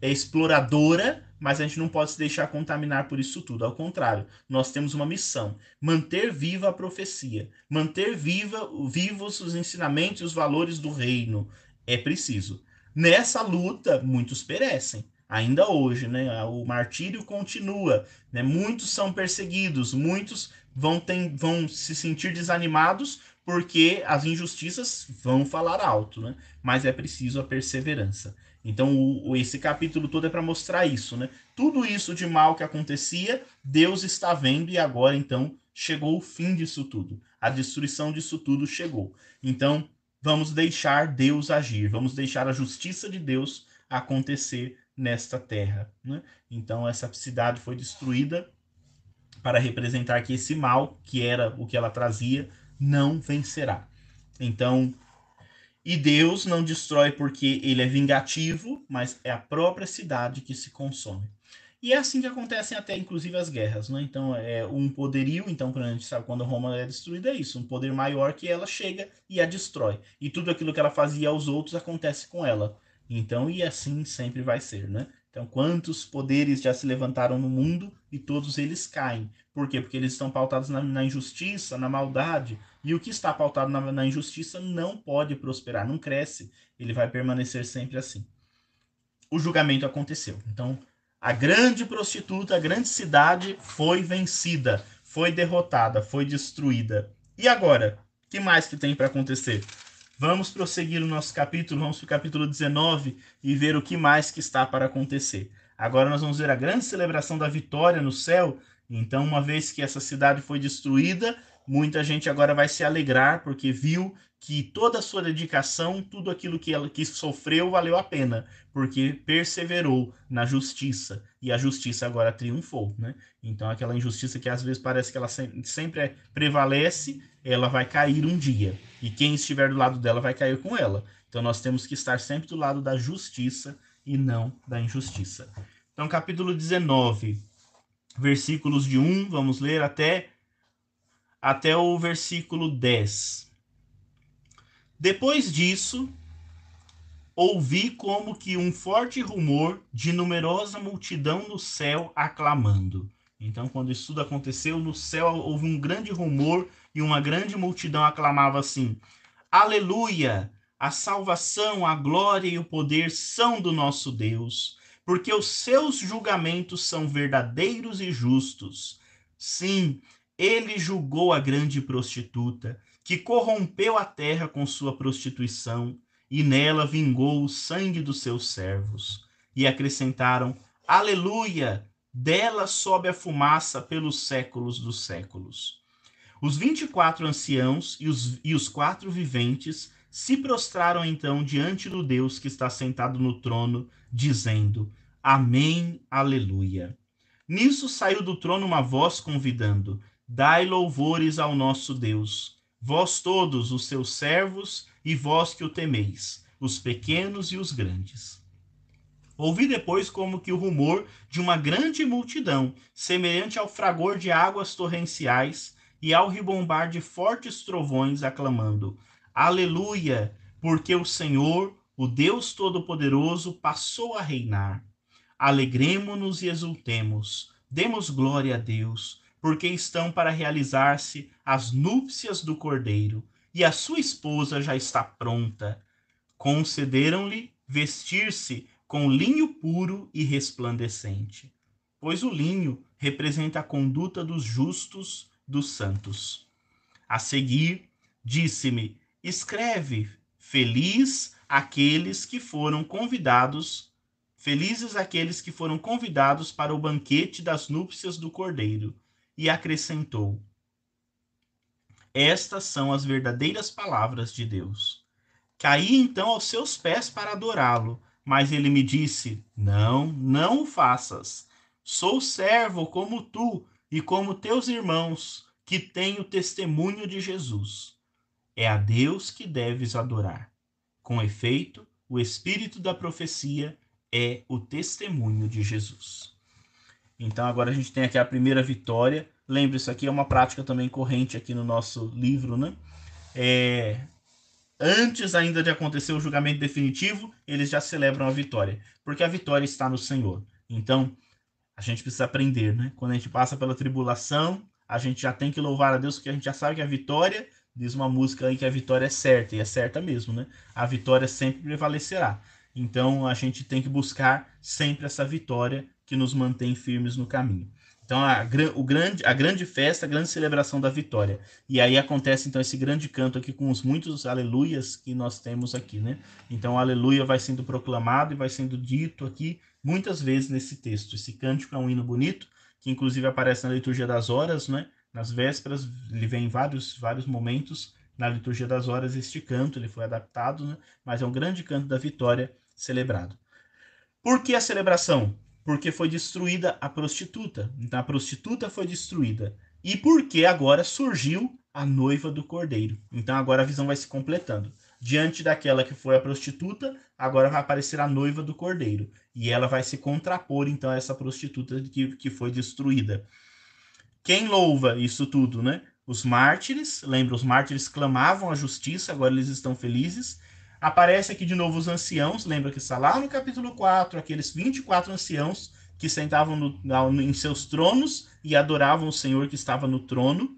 exploradora mas a gente não pode se deixar contaminar por isso tudo. Ao contrário, nós temos uma missão: manter viva a profecia, manter viva, vivos os ensinamentos e os valores do reino. É preciso. Nessa luta, muitos perecem. Ainda hoje, né? O martírio continua. Né? Muitos são perseguidos, muitos vão, ter, vão se sentir desanimados porque as injustiças vão falar alto, né? Mas é preciso a perseverança. Então, o, o, esse capítulo todo é para mostrar isso, né? Tudo isso de mal que acontecia, Deus está vendo e agora, então, chegou o fim disso tudo. A destruição disso tudo chegou. Então, vamos deixar Deus agir, vamos deixar a justiça de Deus acontecer nesta terra. Né? Então, essa cidade foi destruída para representar que esse mal, que era o que ela trazia, não vencerá. Então, e Deus não destrói porque ele é vingativo, mas é a própria cidade que se consome. E é assim que acontecem até, inclusive, as guerras, né? Então, é um poderio, então, quando a gente sabe quando Roma é destruída, é isso, um poder maior que ela chega e a destrói. E tudo aquilo que ela fazia aos outros acontece com ela. Então, e assim sempre vai ser, né? Então, quantos poderes já se levantaram no mundo e todos eles caem. Por quê? Porque eles estão pautados na, na injustiça, na maldade, e o que está pautado na, na injustiça não pode prosperar, não cresce, ele vai permanecer sempre assim. O julgamento aconteceu. Então, a grande prostituta, a grande cidade foi vencida, foi derrotada, foi destruída. E agora? O que mais que tem para acontecer? Vamos prosseguir o nosso capítulo, vamos para o capítulo 19 e ver o que mais que está para acontecer. Agora nós vamos ver a grande celebração da vitória no céu. Então, uma vez que essa cidade foi destruída, Muita gente agora vai se alegrar porque viu que toda a sua dedicação, tudo aquilo que ela que sofreu valeu a pena, porque perseverou na justiça e a justiça agora triunfou, né? Então aquela injustiça que às vezes parece que ela sempre é, prevalece, ela vai cair um dia e quem estiver do lado dela vai cair com ela. Então nós temos que estar sempre do lado da justiça e não da injustiça. Então capítulo 19, versículos de 1, vamos ler até até o versículo 10. Depois disso, ouvi como que um forte rumor de numerosa multidão no céu aclamando. Então, quando isso tudo aconteceu, no céu houve um grande rumor e uma grande multidão aclamava assim: Aleluia! A salvação, a glória e o poder são do nosso Deus, porque os seus julgamentos são verdadeiros e justos. Sim, ele julgou a grande prostituta, que corrompeu a terra com sua prostituição, e nela vingou o sangue dos seus servos. E acrescentaram: Aleluia! Dela sobe a fumaça pelos séculos dos séculos. Os vinte e quatro anciãos e os, e os quatro viventes se prostraram então diante do Deus que está sentado no trono, dizendo: Amém, Aleluia. Nisso saiu do trono uma voz convidando: Dai louvores ao nosso Deus, vós todos os seus servos e vós que o temeis, os pequenos e os grandes. Ouvi depois como que o rumor de uma grande multidão, semelhante ao fragor de águas torrenciais e ao ribombar de fortes trovões, aclamando: Aleluia, porque o Senhor, o Deus Todo-Poderoso, passou a reinar. Alegremo-nos e exultemos, demos glória a Deus, porque estão para realizar-se as núpcias do Cordeiro, e a sua esposa já está pronta. Concederam-lhe vestir-se com linho puro e resplandecente, pois o linho representa a conduta dos justos, dos santos. A seguir, disse-me: escreve, feliz aqueles que foram convidados, felizes aqueles que foram convidados para o banquete das núpcias do Cordeiro. E acrescentou: Estas são as verdadeiras palavras de Deus. Caí então aos seus pés para adorá-lo, mas ele me disse: Não, não o faças. Sou servo como tu e como teus irmãos, que têm o testemunho de Jesus. É a Deus que deves adorar. Com efeito, o espírito da profecia é o testemunho de Jesus. Então agora a gente tem aqui a primeira vitória. Lembre, isso aqui é uma prática também corrente aqui no nosso livro, né? É, antes ainda de acontecer o julgamento definitivo, eles já celebram a vitória, porque a vitória está no Senhor. Então, a gente precisa aprender, né? Quando a gente passa pela tribulação, a gente já tem que louvar a Deus, porque a gente já sabe que a vitória, diz uma música aí que a vitória é certa, e é certa mesmo, né? A vitória sempre prevalecerá. Então, a gente tem que buscar sempre essa vitória que nos mantém firmes no caminho. Então, a, o grande, a grande festa, a grande celebração da vitória. E aí acontece, então, esse grande canto aqui com os muitos aleluias que nós temos aqui, né? Então, aleluia vai sendo proclamado e vai sendo dito aqui muitas vezes nesse texto. Esse cântico é um hino bonito, que inclusive aparece na liturgia das horas, né? Nas vésperas, ele vem em vários, vários momentos na liturgia das horas este canto, ele foi adaptado, né? Mas é um grande canto da vitória celebrado. Por que a celebração? Porque foi destruída a prostituta. Então a prostituta foi destruída. E porque agora surgiu a noiva do cordeiro. Então agora a visão vai se completando. Diante daquela que foi a prostituta, agora vai aparecer a noiva do cordeiro. E ela vai se contrapor então a essa prostituta que, que foi destruída. Quem louva isso tudo, né? Os mártires, lembra, os mártires clamavam a justiça, agora eles estão felizes. Aparece aqui de novo os anciãos, lembra que está lá no capítulo 4, aqueles 24 anciãos que sentavam no, em seus tronos e adoravam o Senhor que estava no trono,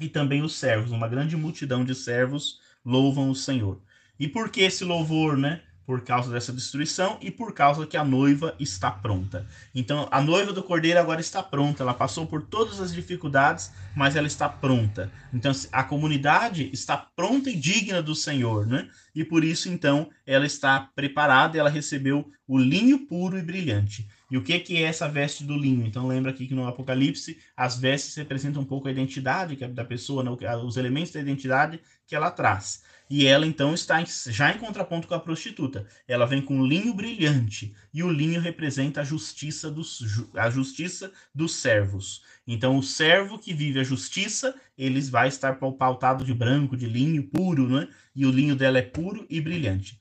e também os servos, uma grande multidão de servos louvam o Senhor. E por que esse louvor, né? Por causa dessa destruição e por causa que a noiva está pronta. Então, a noiva do cordeiro agora está pronta, ela passou por todas as dificuldades, mas ela está pronta. Então, a comunidade está pronta e digna do Senhor, né? E por isso, então, ela está preparada, ela recebeu o linho puro e brilhante. E o que, que é essa veste do linho? Então, lembra aqui que no Apocalipse, as vestes representam um pouco a identidade da pessoa, né? os elementos da identidade que ela traz. E ela então está já em contraponto com a prostituta. Ela vem com linho brilhante e o linho representa a justiça dos, a justiça dos servos. Então o servo que vive a justiça, ele vai estar pautado de branco, de linho puro, né? E o linho dela é puro e brilhante.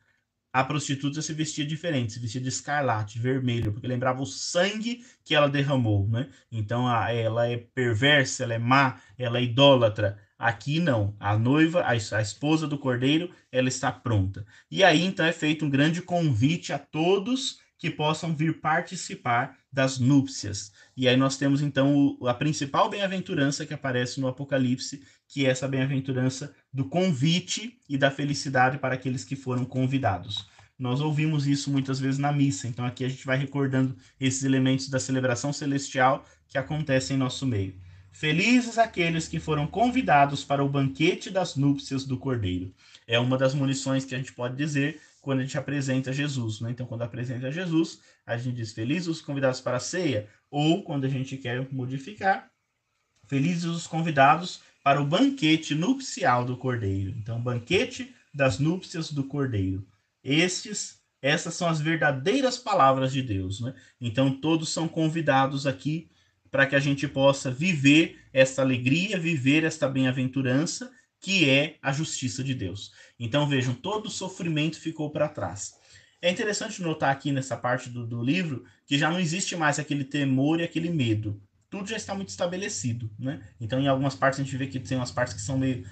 A prostituta se vestia diferente, se vestia de escarlate, vermelho, porque lembrava o sangue que ela derramou, né? Então ela é perversa, ela é má, ela é idólatra. Aqui não, a noiva, a, esposa do cordeiro, ela está pronta. E aí então é feito um grande convite a todos que possam vir participar das núpcias. E aí nós temos então o, a principal bem-aventurança que aparece no Apocalipse, que é essa bem-aventurança do convite e da felicidade para aqueles que foram convidados. Nós ouvimos isso muitas vezes na missa, então aqui a gente vai recordando esses elementos da celebração celestial que acontecem em nosso meio. Felizes aqueles que foram convidados para o banquete das núpcias do Cordeiro. É uma das munições que a gente pode dizer quando a gente apresenta Jesus. Né? Então, quando apresenta Jesus, a gente diz felizes os convidados para a ceia, ou quando a gente quer modificar, felizes os convidados para o banquete nupcial do Cordeiro. Então, banquete das núpcias do Cordeiro. Estes, essas são as verdadeiras palavras de Deus. Né? Então, todos são convidados aqui para que a gente possa viver esta alegria, viver esta bem-aventurança, que é a justiça de Deus. Então vejam, todo o sofrimento ficou para trás. É interessante notar aqui nessa parte do, do livro que já não existe mais aquele temor e aquele medo. tudo já está muito estabelecido, né? Então, em algumas partes a gente vê que tem umas partes que são meio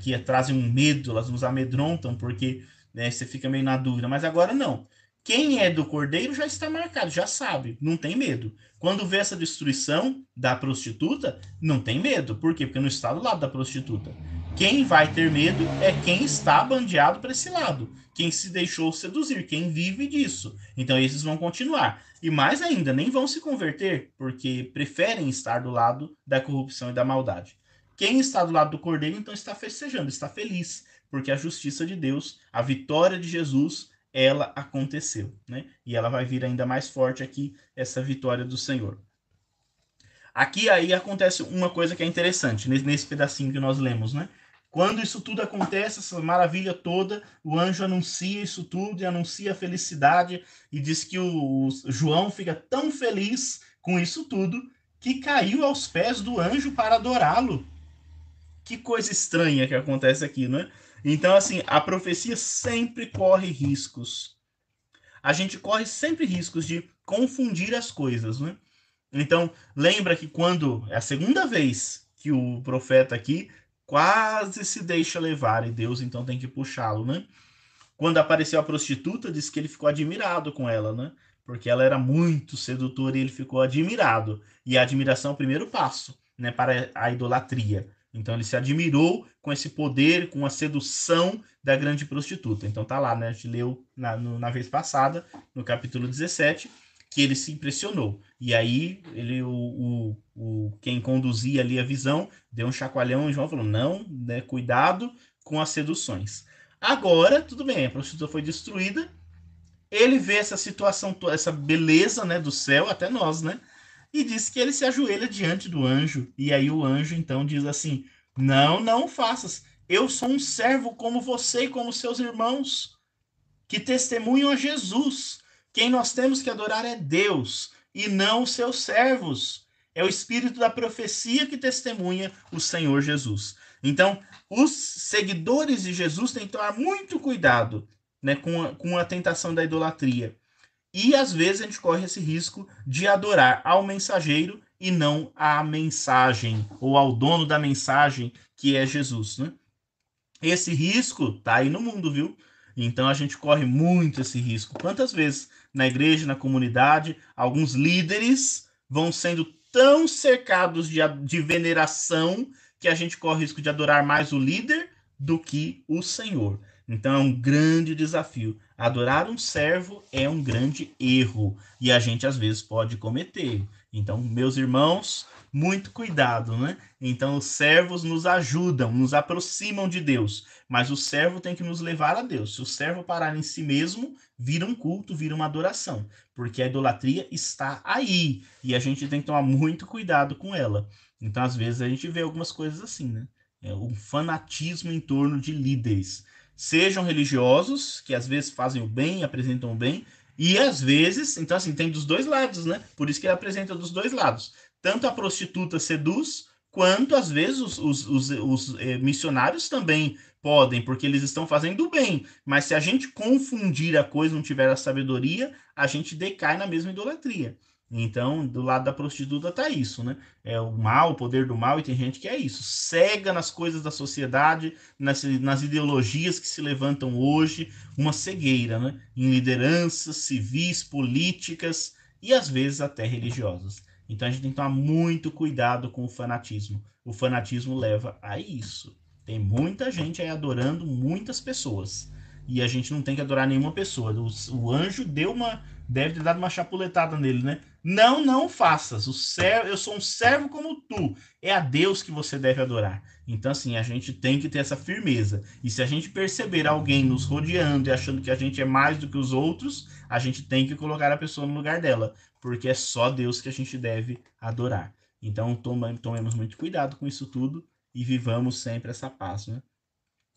que trazem um medo, elas nos amedrontam porque né, você fica meio na dúvida. Mas agora não. Quem é do cordeiro já está marcado, já sabe, não tem medo. Quando vê essa destruição da prostituta, não tem medo. Por quê? Porque não está do lado da prostituta. Quem vai ter medo é quem está bandeado para esse lado, quem se deixou seduzir, quem vive disso. Então esses vão continuar. E mais ainda, nem vão se converter, porque preferem estar do lado da corrupção e da maldade. Quem está do lado do cordeiro, então está festejando, está feliz, porque a justiça de Deus, a vitória de Jesus, ela aconteceu, né? E ela vai vir ainda mais forte aqui, essa vitória do Senhor. Aqui aí acontece uma coisa que é interessante, nesse pedacinho que nós lemos, né? Quando isso tudo acontece, essa maravilha toda, o anjo anuncia isso tudo e anuncia a felicidade e diz que o João fica tão feliz com isso tudo que caiu aos pés do anjo para adorá-lo. Que coisa estranha que acontece aqui, não é? Então, assim, a profecia sempre corre riscos. A gente corre sempre riscos de confundir as coisas, né? Então, lembra que quando é a segunda vez que o profeta aqui quase se deixa levar e Deus então tem que puxá-lo, né? Quando apareceu a prostituta, diz que ele ficou admirado com ela, né? Porque ela era muito sedutora e ele ficou admirado. E a admiração é o primeiro passo, né, para a idolatria. Então ele se admirou com esse poder, com a sedução da grande prostituta. Então tá lá, né? A gente leu na, no, na vez passada, no capítulo 17, que ele se impressionou. E aí ele, o, o, o quem conduzia ali a visão, deu um chacoalhão e João falou: não, né, cuidado com as seduções. Agora, tudo bem, a prostituta foi destruída. Ele vê essa situação, essa beleza né, do céu, até nós, né? E diz que ele se ajoelha diante do anjo. E aí o anjo então diz assim: Não, não faças. Eu sou um servo como você e como seus irmãos, que testemunham a Jesus. Quem nós temos que adorar é Deus e não os seus servos. É o espírito da profecia que testemunha o Senhor Jesus. Então, os seguidores de Jesus têm que tomar muito cuidado né, com, a, com a tentação da idolatria. E às vezes a gente corre esse risco de adorar ao mensageiro e não à mensagem, ou ao dono da mensagem, que é Jesus, né? Esse risco tá aí no mundo, viu? Então a gente corre muito esse risco. Quantas vezes na igreja, na comunidade, alguns líderes vão sendo tão cercados de, de veneração que a gente corre o risco de adorar mais o líder do que o Senhor. Então é um grande desafio. Adorar um servo é um grande erro e a gente às vezes pode cometer. Então, meus irmãos, muito cuidado, né? Então, os servos nos ajudam, nos aproximam de Deus, mas o servo tem que nos levar a Deus. Se o servo parar em si mesmo, vira um culto, vira uma adoração, porque a idolatria está aí e a gente tem que tomar muito cuidado com ela. Então, às vezes, a gente vê algumas coisas assim, né? É um fanatismo em torno de líderes sejam religiosos, que às vezes fazem o bem, apresentam o bem, e às vezes, então assim, tem dos dois lados, né? Por isso que ele apresenta dos dois lados. Tanto a prostituta seduz, quanto às vezes os, os, os, os eh, missionários também podem, porque eles estão fazendo o bem. Mas se a gente confundir a coisa, não tiver a sabedoria, a gente decai na mesma idolatria. Então, do lado da prostituta tá isso, né? É o mal, o poder do mal, e tem gente que é isso, cega nas coisas da sociedade, nas, nas ideologias que se levantam hoje, uma cegueira, né? Em lideranças civis, políticas e às vezes até religiosas. Então a gente tem que tomar muito cuidado com o fanatismo. O fanatismo leva a isso. Tem muita gente aí adorando muitas pessoas. E a gente não tem que adorar nenhuma pessoa. O, o anjo deu uma. Deve ter dado uma chapuletada nele, né? Não, não faças. O servo, eu sou um servo como tu. É a Deus que você deve adorar. Então, assim, a gente tem que ter essa firmeza. E se a gente perceber alguém nos rodeando e achando que a gente é mais do que os outros, a gente tem que colocar a pessoa no lugar dela. Porque é só Deus que a gente deve adorar. Então, tomemos muito cuidado com isso tudo e vivamos sempre essa paz, né?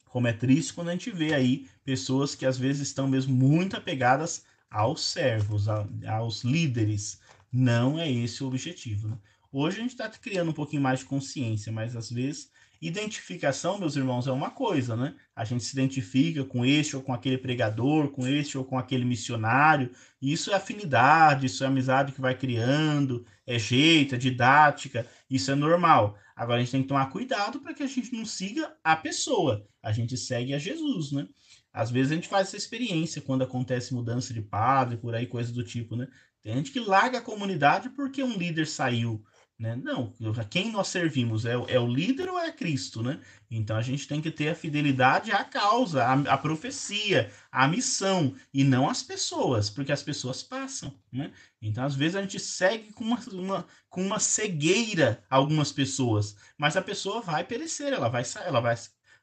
Como é triste quando a gente vê aí pessoas que às vezes estão mesmo muito apegadas aos servos, aos líderes, não é esse o objetivo. Né? Hoje a gente está criando um pouquinho mais de consciência, mas às vezes Identificação, meus irmãos, é uma coisa, né? A gente se identifica com este ou com aquele pregador, com este ou com aquele missionário. Isso é afinidade, isso é amizade que vai criando, é jeito, é didática, isso é normal. Agora a gente tem que tomar cuidado para que a gente não siga a pessoa, a gente segue a Jesus, né? Às vezes a gente faz essa experiência quando acontece mudança de padre, por aí, coisas do tipo, né? Tem gente que larga a comunidade porque um líder saiu, né? Não, quem nós servimos? É, é o líder ou é Cristo, né? Então a gente tem que ter a fidelidade à causa, à, à profecia, à missão, e não às pessoas, porque as pessoas passam, né? Então às vezes a gente segue com uma, uma, com uma cegueira algumas pessoas, mas a pessoa vai perecer, ela vai, ela vai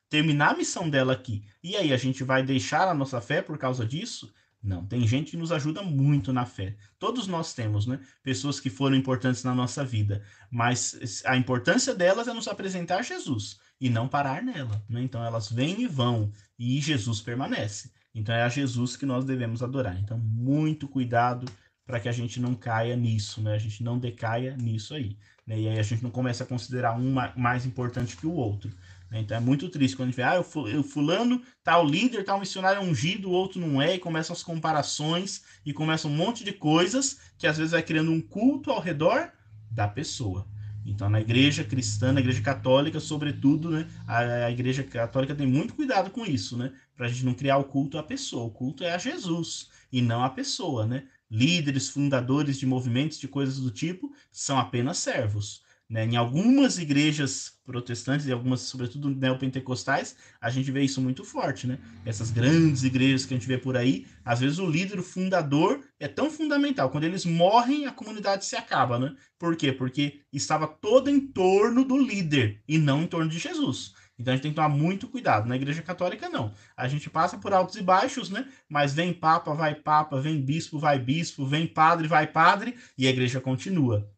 terminar a missão dela aqui. E aí, a gente vai deixar a nossa fé por causa disso? Não, tem gente que nos ajuda muito na fé. Todos nós temos, né? Pessoas que foram importantes na nossa vida. Mas a importância delas é nos apresentar Jesus e não parar nela. Né? Então elas vêm e vão e Jesus permanece. Então é a Jesus que nós devemos adorar. Então, muito cuidado para que a gente não caia nisso, né? A gente não decaia nisso aí. Né? E aí a gente não comece a considerar um mais importante que o outro. Né? Então é muito triste quando a gente vê, ah, o fulano tá o líder, tá o missionário ungido, o outro não é, e começam as comparações, e começa um monte de coisas que às vezes vai criando um culto ao redor da pessoa. Então, na igreja cristã, na igreja católica, sobretudo, né, a, a igreja católica tem muito cuidado com isso, né, para a gente não criar o culto à pessoa. O culto é a Jesus e não a pessoa, né? Líderes, fundadores de movimentos, de coisas do tipo, são apenas servos. Né? Em algumas igrejas protestantes e algumas, sobretudo neopentecostais, a gente vê isso muito forte, né? Essas grandes igrejas que a gente vê por aí, às vezes o líder, o fundador, é tão fundamental. Quando eles morrem, a comunidade se acaba, né? Por quê? Porque estava todo em torno do líder e não em torno de Jesus. Então a gente tem que tomar muito cuidado. Na igreja católica, não. A gente passa por altos e baixos, né? Mas vem papa, vai papa, vem bispo, vai bispo, vem padre, vai padre, e a igreja continua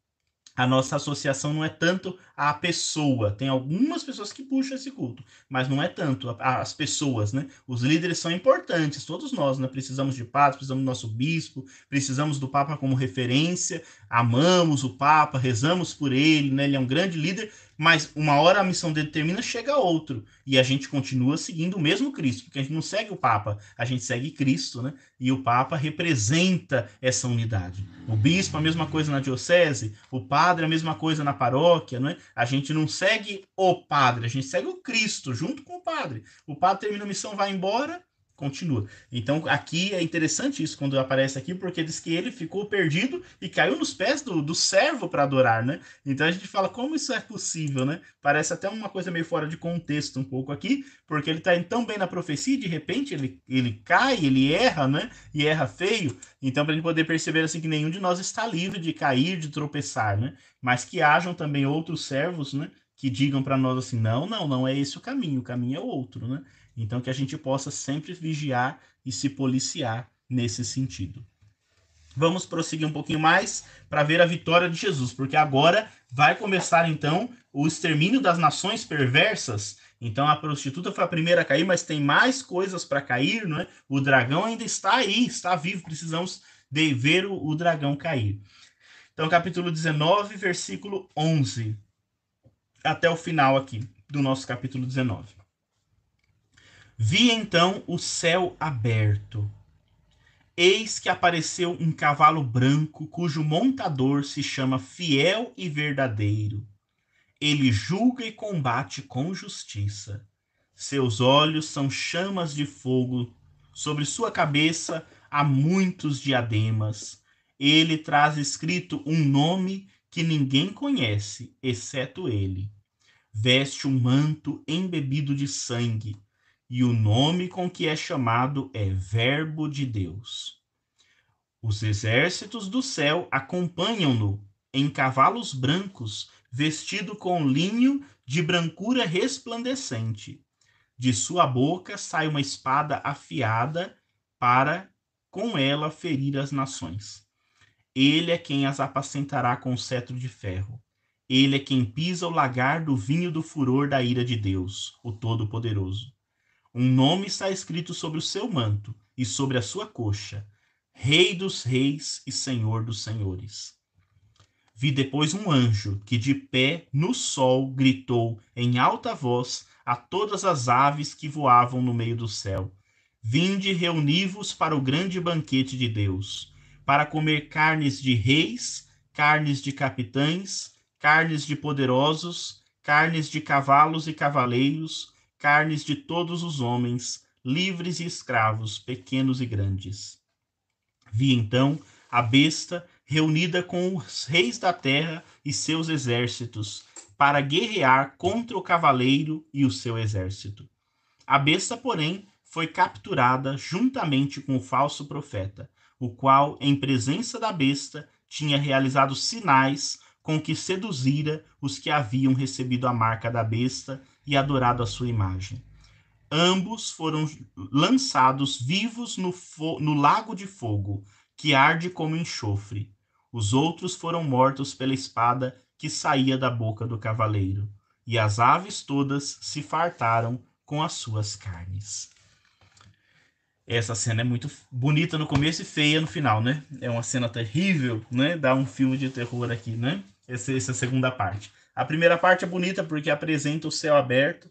a nossa associação não é tanto à pessoa. Tem algumas pessoas que puxam esse culto, mas não é tanto as pessoas, né? Os líderes são importantes, todos nós, né? Precisamos de padre, precisamos do nosso bispo, precisamos do Papa como referência, amamos o Papa, rezamos por ele, né? Ele é um grande líder, mas uma hora a missão dele termina, chega outro. E a gente continua seguindo o mesmo Cristo, porque a gente não segue o Papa, a gente segue Cristo, né? E o Papa representa essa unidade. O bispo, a mesma coisa na diocese, o padre, a mesma coisa na paróquia, né? A gente não segue o padre, a gente segue o Cristo junto com o padre. O padre termina a missão, vai embora, continua. Então, aqui é interessante isso quando aparece aqui, porque diz que ele ficou perdido e caiu nos pés do, do servo para adorar, né? Então a gente fala como isso é possível, né? Parece até uma coisa meio fora de contexto um pouco aqui, porque ele está tão bem na profecia e de repente ele, ele cai, ele erra, né? E erra feio. Então, para gente poder perceber assim que nenhum de nós está livre de cair, de tropeçar, né? Mas que hajam também outros servos, né? Que digam para nós assim: não, não, não é esse o caminho, o caminho é outro, né? Então, que a gente possa sempre vigiar e se policiar nesse sentido. Vamos prosseguir um pouquinho mais para ver a vitória de Jesus, porque agora vai começar então o extermínio das nações perversas. Então a prostituta foi a primeira a cair, mas tem mais coisas para cair, não é? O dragão ainda está aí, está vivo, precisamos de ver o, o dragão cair. Então, capítulo 19, versículo 11, até o final aqui do nosso capítulo 19. Vi então o céu aberto. Eis que apareceu um cavalo branco, cujo montador se chama Fiel e Verdadeiro. Ele julga e combate com justiça. Seus olhos são chamas de fogo, sobre sua cabeça há muitos diademas. Ele traz escrito um nome que ninguém conhece, exceto ele. Veste um manto embebido de sangue e o nome com que é chamado é Verbo de Deus. Os exércitos do céu acompanham-no em cavalos brancos, vestido com linho de brancura resplandecente. De sua boca sai uma espada afiada para com ela ferir as nações. Ele é quem as apacentará com cetro de ferro. Ele é quem pisa o lagar do vinho do furor da ira de Deus, o Todo-Poderoso. Um nome está escrito sobre o seu manto e sobre a sua coxa: Rei dos Reis e Senhor dos Senhores. vi depois um anjo que de pé no sol gritou em alta voz a todas as aves que voavam no meio do céu: Vinde reuni-vos para o grande banquete de Deus, para comer carnes de reis, carnes de capitães, carnes de poderosos, carnes de cavalos e cavaleiros, carnes de todos os homens, livres e escravos, pequenos e grandes. Vi então a besta reunida com os reis da terra e seus exércitos, para guerrear contra o cavaleiro e o seu exército. A besta, porém, foi capturada juntamente com o falso profeta, o qual, em presença da besta, tinha realizado sinais com que seduzira os que haviam recebido a marca da besta e adorado a sua imagem. Ambos foram lançados vivos no, no lago de fogo, que arde como enxofre. Os outros foram mortos pela espada que saía da boca do cavaleiro, e as aves todas se fartaram com as suas carnes. Essa cena é muito bonita no começo e feia no final, né? É uma cena terrível, né? Dá um filme de terror aqui, né? Essa, essa segunda parte. A primeira parte é bonita porque apresenta o céu aberto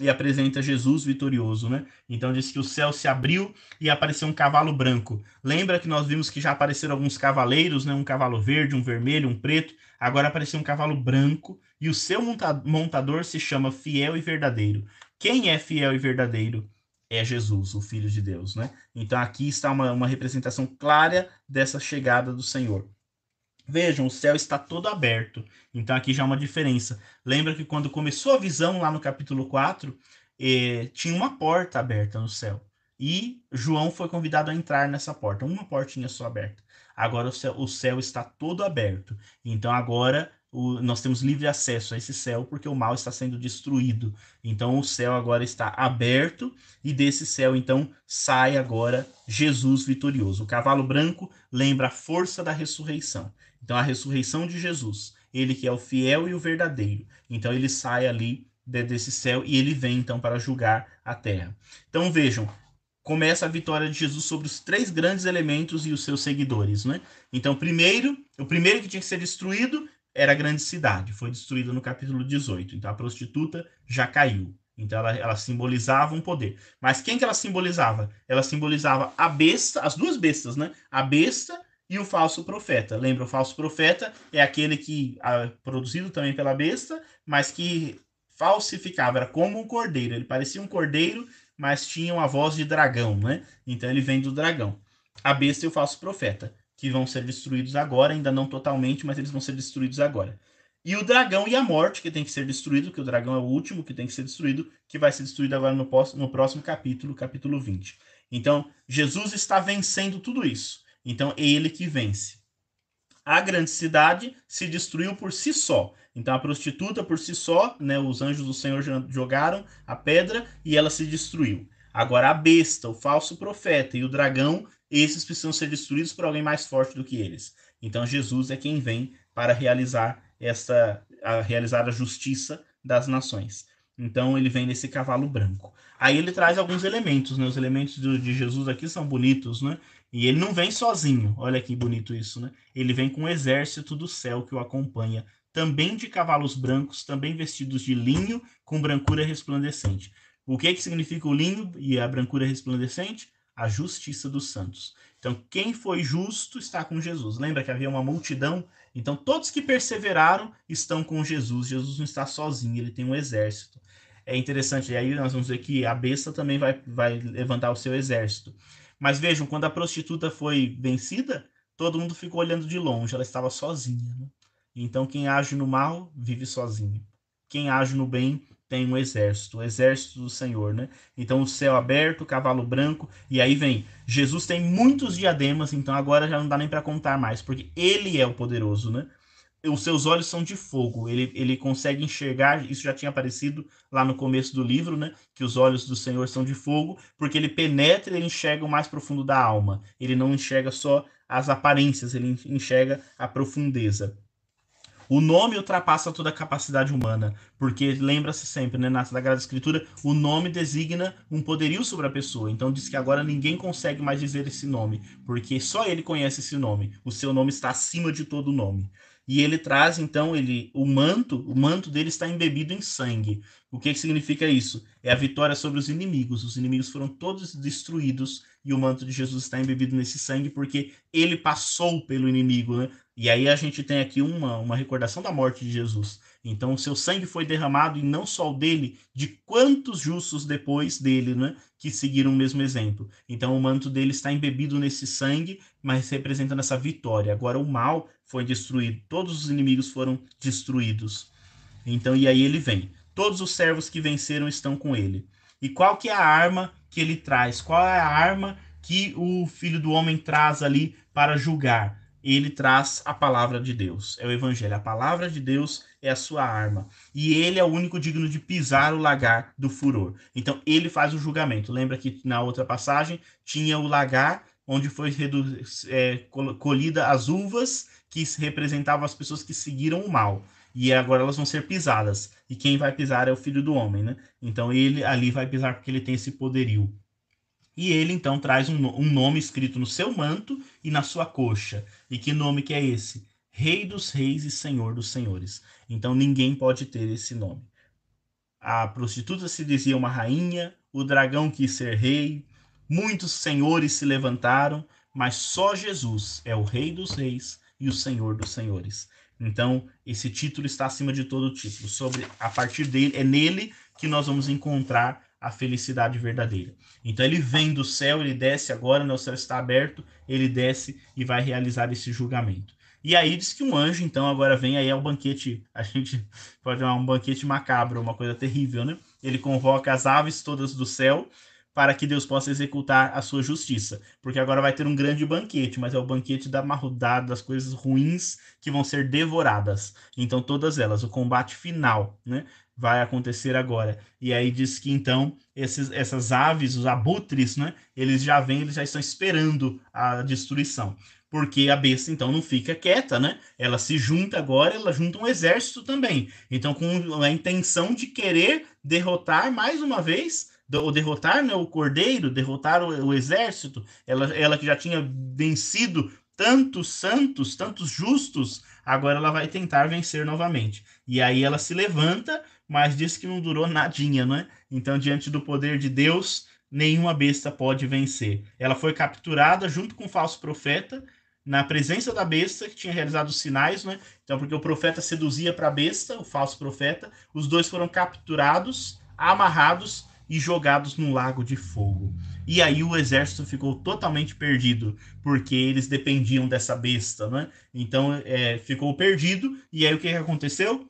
e apresenta Jesus vitorioso, né? Então diz que o céu se abriu e apareceu um cavalo branco. Lembra que nós vimos que já apareceram alguns cavaleiros, né? Um cavalo verde, um vermelho, um preto. Agora apareceu um cavalo branco e o seu montador se chama Fiel e Verdadeiro. Quem é fiel e verdadeiro? É Jesus, o Filho de Deus, né? Então aqui está uma, uma representação clara dessa chegada do Senhor. Vejam, o céu está todo aberto. Então aqui já é uma diferença. Lembra que quando começou a visão lá no capítulo 4, eh, tinha uma porta aberta no céu. E João foi convidado a entrar nessa porta, uma portinha só aberta. Agora o céu, o céu está todo aberto. Então agora o, nós temos livre acesso a esse céu porque o mal está sendo destruído. Então o céu agora está aberto e desse céu então sai agora Jesus vitorioso. O cavalo branco lembra a força da ressurreição. Então, a ressurreição de Jesus, ele que é o fiel e o verdadeiro. Então, ele sai ali desse céu e ele vem então para julgar a terra. Então, vejam, começa a vitória de Jesus sobre os três grandes elementos e os seus seguidores, né? Então, primeiro, o primeiro que tinha que ser destruído era a grande cidade, foi destruída no capítulo 18. Então, a prostituta já caiu. Então ela, ela, simbolizava um poder. Mas quem que ela simbolizava? Ela simbolizava a besta, as duas bestas, né? A besta e o falso profeta. Lembra, o falso profeta é aquele que, ah, produzido também pela besta, mas que falsificava, era como um cordeiro. Ele parecia um cordeiro, mas tinha uma voz de dragão, né? Então ele vem do dragão. A besta e o falso profeta, que vão ser destruídos agora, ainda não totalmente, mas eles vão ser destruídos agora. E o dragão e a morte, que tem que ser destruído, que o dragão é o último que tem que ser destruído, que vai ser destruído agora no, no próximo capítulo, capítulo 20. Então, Jesus está vencendo tudo isso. Então, é ele que vence. A grande cidade se destruiu por si só. Então, a prostituta por si só, né, os anjos do Senhor jogaram a pedra e ela se destruiu. Agora, a besta, o falso profeta e o dragão, esses precisam ser destruídos por alguém mais forte do que eles. Então, Jesus é quem vem para realizar essa, a, realizar a justiça das nações. Então, ele vem nesse cavalo branco. Aí ele traz alguns elementos, né? Os elementos do, de Jesus aqui são bonitos, né? E ele não vem sozinho, olha que bonito isso, né? Ele vem com um exército do céu que o acompanha, também de cavalos brancos, também vestidos de linho, com brancura resplandecente. O que, que significa o linho e a brancura resplandecente? A justiça dos santos. Então, quem foi justo está com Jesus. Lembra que havia uma multidão? Então, todos que perseveraram estão com Jesus. Jesus não está sozinho, ele tem um exército. É interessante, e aí nós vamos ver que a besta também vai, vai levantar o seu exército. Mas vejam, quando a prostituta foi vencida, todo mundo ficou olhando de longe, ela estava sozinha. Né? Então, quem age no mal vive sozinho. Quem age no bem tem um exército, o exército do Senhor, né? Então, o céu aberto, cavalo branco, e aí vem. Jesus tem muitos diademas, então agora já não dá nem para contar mais, porque ele é o poderoso, né? Os seus olhos são de fogo. Ele, ele consegue enxergar, isso já tinha aparecido lá no começo do livro, né? Que os olhos do Senhor são de fogo, porque ele penetra e ele enxerga o mais profundo da alma. Ele não enxerga só as aparências, ele enxerga a profundeza. O nome ultrapassa toda a capacidade humana, porque lembra-se sempre, né, na Sagrada Escritura, o nome designa um poderio sobre a pessoa. Então diz que agora ninguém consegue mais dizer esse nome, porque só ele conhece esse nome. O seu nome está acima de todo nome. E ele traz então ele o manto, o manto dele está embebido em sangue. O que, que significa isso? É a vitória sobre os inimigos. Os inimigos foram todos destruídos e o manto de Jesus está embebido nesse sangue porque ele passou pelo inimigo, né? E aí a gente tem aqui uma, uma recordação da morte de Jesus. Então, o seu sangue foi derramado, e não só o dele, de quantos justos depois dele, né, que seguiram o mesmo exemplo. Então, o manto dele está embebido nesse sangue, mas representando essa vitória. Agora, o mal foi destruído, todos os inimigos foram destruídos. Então, e aí ele vem. Todos os servos que venceram estão com ele. E qual que é a arma que ele traz? Qual é a arma que o filho do homem traz ali para julgar? ele traz a palavra de Deus. É o evangelho. A palavra de Deus é a sua arma. E ele é o único digno de pisar o lagar do furor. Então ele faz o julgamento. Lembra que na outra passagem tinha o lagar onde foi é, colhida as uvas que representavam as pessoas que seguiram o mal. E agora elas vão ser pisadas. E quem vai pisar é o filho do homem, né? Então ele ali vai pisar porque ele tem esse poderio. E ele então traz um, um, nome escrito no seu manto e na sua coxa. E que nome que é esse? Rei dos reis e Senhor dos senhores. Então ninguém pode ter esse nome. A prostituta se dizia uma rainha, o dragão quis ser rei, muitos senhores se levantaram, mas só Jesus é o Rei dos reis e o Senhor dos senhores. Então, esse título está acima de todo título. Sobre a partir dele, é nele que nós vamos encontrar a felicidade verdadeira. Então ele vem do céu, ele desce agora, né, o céu está aberto, ele desce e vai realizar esse julgamento. E aí diz que um anjo, então, agora vem aí ao banquete, a gente pode chamar um banquete macabro, uma coisa terrível, né? Ele convoca as aves todas do céu para que Deus possa executar a sua justiça. Porque agora vai ter um grande banquete, mas é o banquete da marrudada, das coisas ruins que vão ser devoradas. Então, todas elas, o combate final, né? vai acontecer agora. E aí diz que então esses, essas aves, os abutres, né, eles já vêm, eles já estão esperando a destruição. Porque a besta então não fica quieta, né? Ela se junta agora, ela junta um exército também. Então com a intenção de querer derrotar mais uma vez ou derrotar né, o cordeiro, derrotar o, o, exército, ela, ela que já tinha vencido tantos santos, tantos justos, agora ela vai tentar vencer novamente. E aí ela se levanta mas diz que não durou nadinha, né? Então, diante do poder de Deus, nenhuma besta pode vencer. Ela foi capturada junto com o falso profeta, na presença da besta, que tinha realizado os sinais, né? Então, porque o profeta seduzia para a besta, o falso profeta, os dois foram capturados, amarrados e jogados num lago de fogo. E aí o exército ficou totalmente perdido, porque eles dependiam dessa besta, né? Então é, ficou perdido. E aí o que, que aconteceu?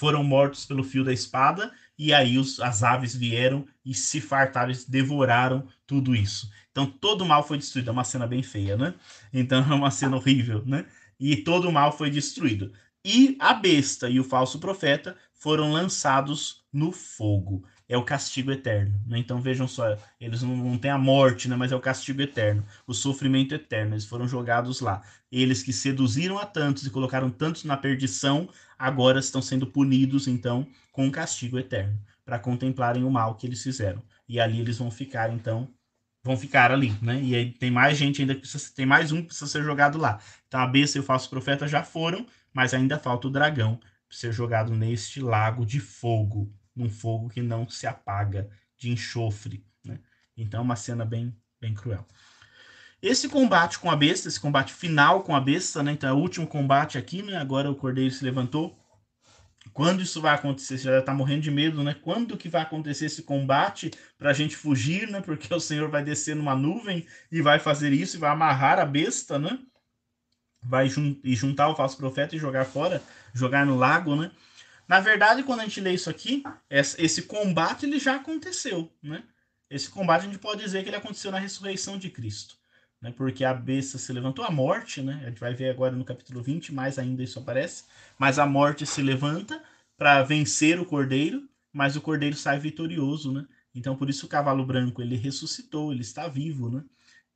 foram mortos pelo fio da espada, e aí os, as aves vieram e se fartaram, eles devoraram tudo isso. Então todo o mal foi destruído. É uma cena bem feia, né? Então é uma cena horrível, né? E todo o mal foi destruído. E a besta e o falso profeta foram lançados no fogo é o castigo eterno. Né? Então vejam só, eles não, não têm a morte, né? mas é o castigo eterno, o sofrimento eterno. Eles foram jogados lá. Eles que seduziram a tantos e colocaram tantos na perdição, agora estão sendo punidos, então, com um castigo eterno, para contemplarem o mal que eles fizeram. E ali eles vão ficar, então, vão ficar ali, né? E aí tem mais gente ainda que precisa, tem mais um que precisa ser jogado lá. Então a besta e o falso profeta já foram, mas ainda falta o dragão ser jogado neste lago de fogo num fogo que não se apaga, de enxofre. Né? Então, é uma cena bem, bem cruel. Esse combate com a besta, esse combate final com a besta, né? Então é o último combate aqui, né? Agora o cordeiro se levantou. Quando isso vai acontecer? Você já está morrendo de medo, né? Quando que vai acontecer esse combate para a gente fugir, né? Porque o Senhor vai descer numa nuvem e vai fazer isso e vai amarrar a besta, né? Vai jun e juntar o falso profeta e jogar fora, jogar no lago, né? Na verdade, quando a gente lê isso aqui, esse combate ele já aconteceu, né? Esse combate a gente pode dizer que ele aconteceu na ressurreição de Cristo, né? Porque a besta se levantou, a morte, né? A gente vai ver agora no capítulo 20, mais ainda isso aparece, mas a morte se levanta para vencer o cordeiro, mas o cordeiro sai vitorioso, né? Então por isso o cavalo branco ele ressuscitou, ele está vivo, né?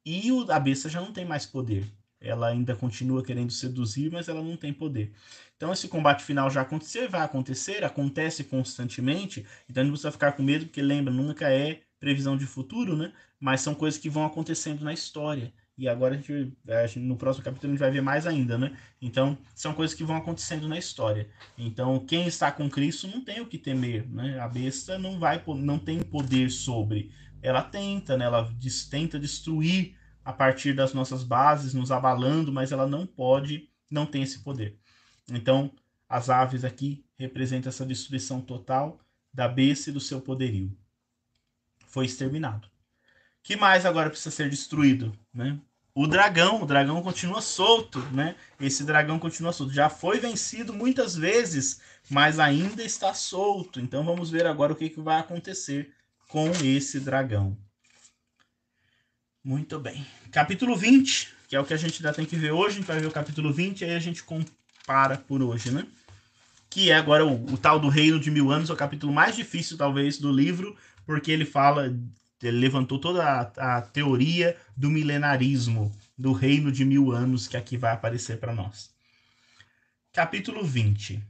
E a besta já não tem mais poder. Ela ainda continua querendo seduzir, mas ela não tem poder. Então esse combate final já aconteceu, vai acontecer, acontece constantemente, então a gente precisa ficar com medo, porque lembra, nunca é previsão de futuro, né? Mas são coisas que vão acontecendo na história. e agora a gente, a gente, no próximo capítulo a gente vai ver mais ainda, né? Então, são coisas que vão acontecendo na história. Então, quem está com Cristo não tem o que temer, né? A besta não vai não tem poder sobre. Ela tenta, né? Ela tenta destruir a partir das nossas bases, nos abalando, mas ela não pode, não tem esse poder. Então, as aves aqui representam essa destruição total da besta e do seu poderio. Foi exterminado que mais agora precisa ser destruído? Né? O dragão, o dragão continua solto, né? Esse dragão continua solto. Já foi vencido muitas vezes, mas ainda está solto. Então vamos ver agora o que, que vai acontecer com esse dragão. Muito bem. Capítulo 20, que é o que a gente ainda tem que ver hoje. A gente vai ver o capítulo 20 e aí a gente compara por hoje, né? Que é agora o, o tal do reino de mil anos, é o capítulo mais difícil, talvez, do livro, porque ele fala ele levantou toda a, a teoria do milenarismo, do reino de mil anos que aqui vai aparecer para nós. Capítulo 20.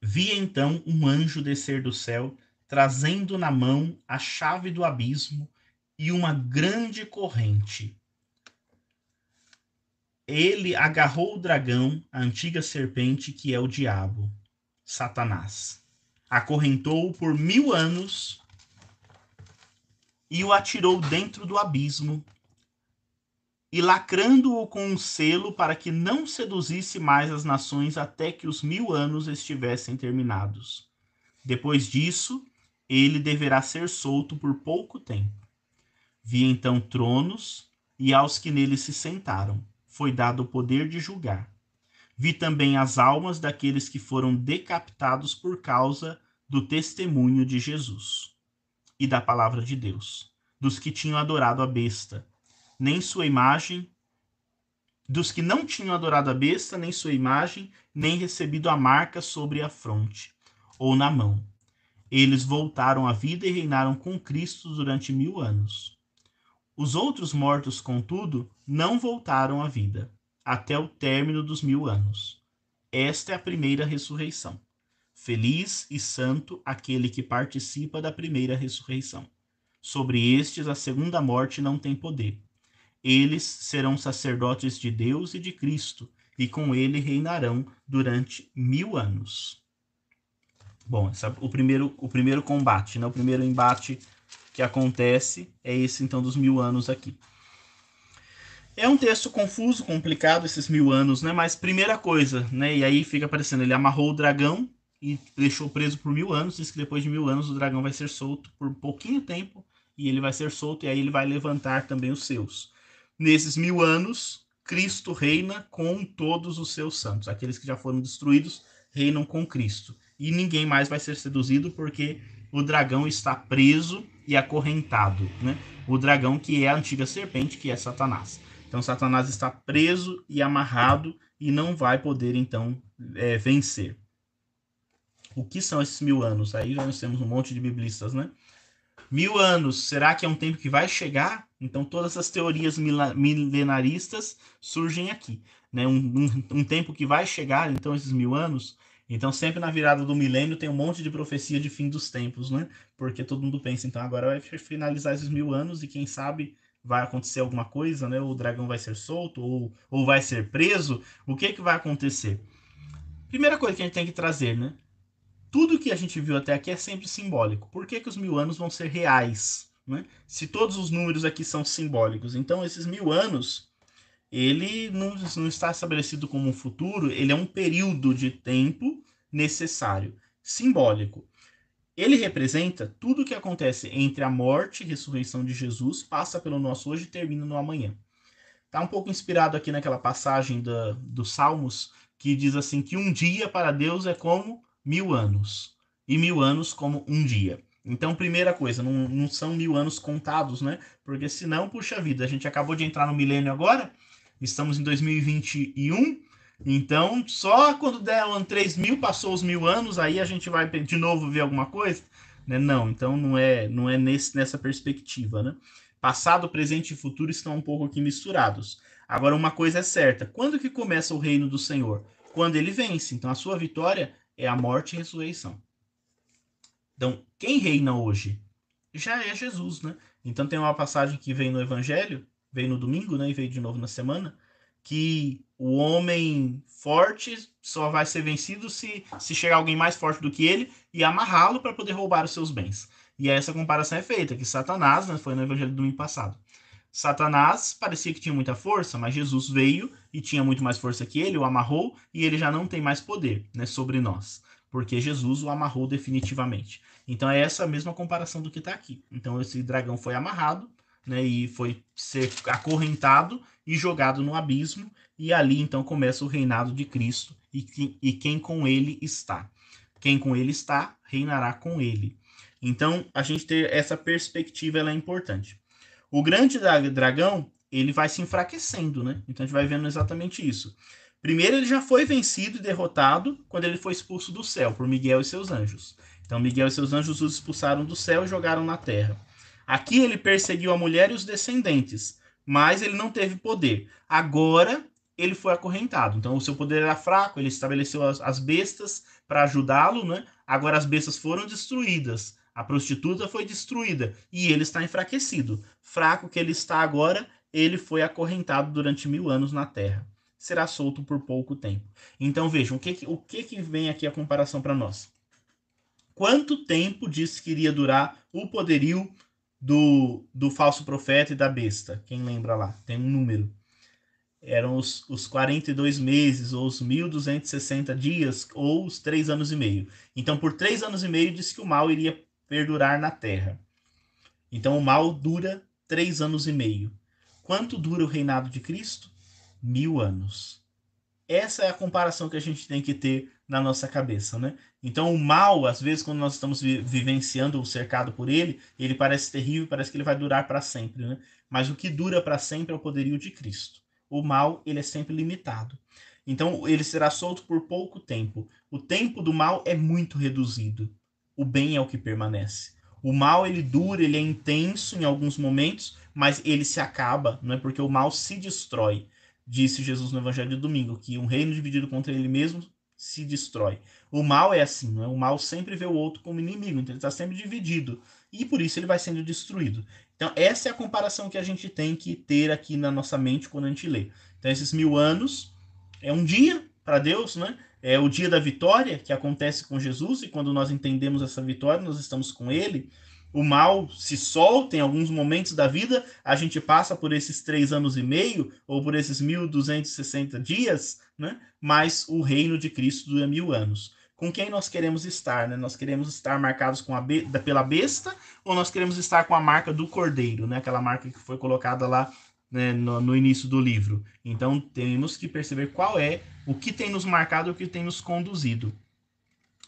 Vi então um anjo descer do céu, trazendo na mão a chave do abismo e uma grande corrente. Ele agarrou o dragão, a antiga serpente, que é o diabo, Satanás. Acorrentou-o por mil anos e o atirou dentro do abismo, e lacrando-o com um selo para que não seduzisse mais as nações até que os mil anos estivessem terminados. Depois disso, ele deverá ser solto por pouco tempo. Vi então tronos, e aos que neles se sentaram foi dado o poder de julgar. Vi também as almas daqueles que foram decapitados por causa do testemunho de Jesus e da palavra de Deus, dos que tinham adorado a besta, nem sua imagem, dos que não tinham adorado a besta, nem sua imagem, nem recebido a marca sobre a fronte ou na mão. Eles voltaram à vida e reinaram com Cristo durante mil anos. Os outros mortos, contudo, não voltaram à vida, até o término dos mil anos. Esta é a primeira ressurreição. Feliz e santo aquele que participa da primeira ressurreição. Sobre estes a segunda morte não tem poder. Eles serão sacerdotes de Deus e de Cristo, e com ele reinarão durante mil anos. Bom, essa, o, primeiro, o primeiro combate, né? o primeiro embate que acontece é esse então dos mil anos aqui. É um texto confuso, complicado, esses mil anos, né? Mas primeira coisa, né? E aí fica aparecendo, ele amarrou o dragão e deixou preso por mil anos. Diz que depois de mil anos o dragão vai ser solto por pouquinho tempo e ele vai ser solto e aí ele vai levantar também os seus. Nesses mil anos, Cristo reina com todos os seus santos. Aqueles que já foram destruídos reinam com Cristo. E ninguém mais vai ser seduzido porque o dragão está preso e acorrentado. Né? O dragão que é a antiga serpente, que é Satanás. Então Satanás está preso e amarrado e não vai poder então é, vencer. O que são esses mil anos? Aí nós temos um monte de biblistas, né? Mil anos, será que é um tempo que vai chegar? Então todas as teorias milenaristas surgem aqui, né? Um, um, um, tempo que vai chegar, então esses mil anos. Então sempre na virada do milênio tem um monte de profecia de fim dos tempos, né? Porque todo mundo pensa, então agora vai finalizar esses mil anos e quem sabe vai acontecer alguma coisa, né? O dragão vai ser solto ou, ou vai ser preso. O que que vai acontecer? Primeira coisa que a gente tem que trazer, né? tudo que a gente viu até aqui é sempre simbólico. Por que, que os mil anos vão ser reais? Né? Se todos os números aqui são simbólicos. Então, esses mil anos, ele não, não está estabelecido como um futuro, ele é um período de tempo necessário, simbólico. Ele representa tudo o que acontece entre a morte e ressurreição de Jesus, passa pelo nosso hoje e termina no amanhã. Está um pouco inspirado aqui naquela passagem da, dos Salmos, que diz assim que um dia para Deus é como mil anos. E mil anos como um dia. Então, primeira coisa, não, não são mil anos contados, né? Porque senão, puxa vida, a gente acabou de entrar no milênio agora, estamos em 2021, então só quando der um 3 mil, passou os mil anos, aí a gente vai de novo ver alguma coisa? Né? Não, então não é, não é nesse, nessa perspectiva, né? Passado, presente e futuro estão um pouco aqui misturados. Agora, uma coisa é certa: quando que começa o reino do Senhor? Quando ele vence. Então, a sua vitória é a morte e a ressurreição. Então, quem reina hoje? Já é Jesus, né? Então tem uma passagem que vem no Evangelho, veio no domingo, né, e veio de novo na semana, que o homem forte só vai ser vencido se, se chegar alguém mais forte do que ele e amarrá-lo para poder roubar os seus bens. E essa comparação é feita, que Satanás, né, foi no evangelho do domingo passado. Satanás parecia que tinha muita força, mas Jesus veio e tinha muito mais força que ele, o amarrou e ele já não tem mais poder né, sobre nós, porque Jesus o amarrou definitivamente. Então é essa mesma comparação do que está aqui. Então esse dragão foi amarrado né, e foi ser acorrentado e jogado no abismo, e ali então começa o reinado de Cristo e, e quem com ele está. Quem com ele está, reinará com ele. Então a gente ter essa perspectiva é importante. O grande dragão, ele vai se enfraquecendo, né? Então a gente vai vendo exatamente isso. Primeiro, ele já foi vencido e derrotado quando ele foi expulso do céu por Miguel e seus anjos. Então, Miguel e seus anjos os expulsaram do céu e jogaram na terra. Aqui ele perseguiu a mulher e os descendentes, mas ele não teve poder. Agora ele foi acorrentado. Então, o seu poder era fraco, ele estabeleceu as, as bestas para ajudá-lo, né? Agora as bestas foram destruídas. A prostituta foi destruída e ele está enfraquecido. Fraco que ele está agora, ele foi acorrentado durante mil anos na terra. Será solto por pouco tempo. Então vejam, o que, o que, que vem aqui a comparação para nós? Quanto tempo disse que iria durar o poderio do, do falso profeta e da besta? Quem lembra lá? Tem um número. Eram os, os 42 meses, ou os 1.260 dias, ou os 3 anos e meio. Então, por 3 anos e meio, disse que o mal iria perdurar na terra. Então o mal dura três anos e meio. Quanto dura o reinado de Cristo? Mil anos. Essa é a comparação que a gente tem que ter na nossa cabeça, né? Então o mal, às vezes, quando nós estamos vivenciando o cercado por ele, ele parece terrível, parece que ele vai durar para sempre, né? Mas o que dura para sempre é o poderio de Cristo. O mal, ele é sempre limitado. Então ele será solto por pouco tempo. O tempo do mal é muito reduzido o bem é o que permanece. O mal ele dura, ele é intenso em alguns momentos, mas ele se acaba, não é porque o mal se destrói. Disse Jesus no Evangelho de domingo que um reino dividido contra ele mesmo se destrói. O mal é assim, não é? O mal sempre vê o outro como inimigo, então ele está sempre dividido e por isso ele vai sendo destruído. Então essa é a comparação que a gente tem que ter aqui na nossa mente quando a gente lê. Então esses mil anos é um dia para Deus, né? é o dia da vitória que acontece com Jesus, e quando nós entendemos essa vitória, nós estamos com Ele. O mal se solta em alguns momentos da vida, a gente passa por esses três anos e meio, ou por esses 1260 dias, né? mas o reino de Cristo dura mil anos. Com quem nós queremos estar? Né? Nós queremos estar marcados com a be pela besta, ou nós queremos estar com a marca do cordeiro, né? aquela marca que foi colocada lá né, no, no, início do livro. Então temos que perceber qual é o que tem nos marcado, o que tem nos conduzido.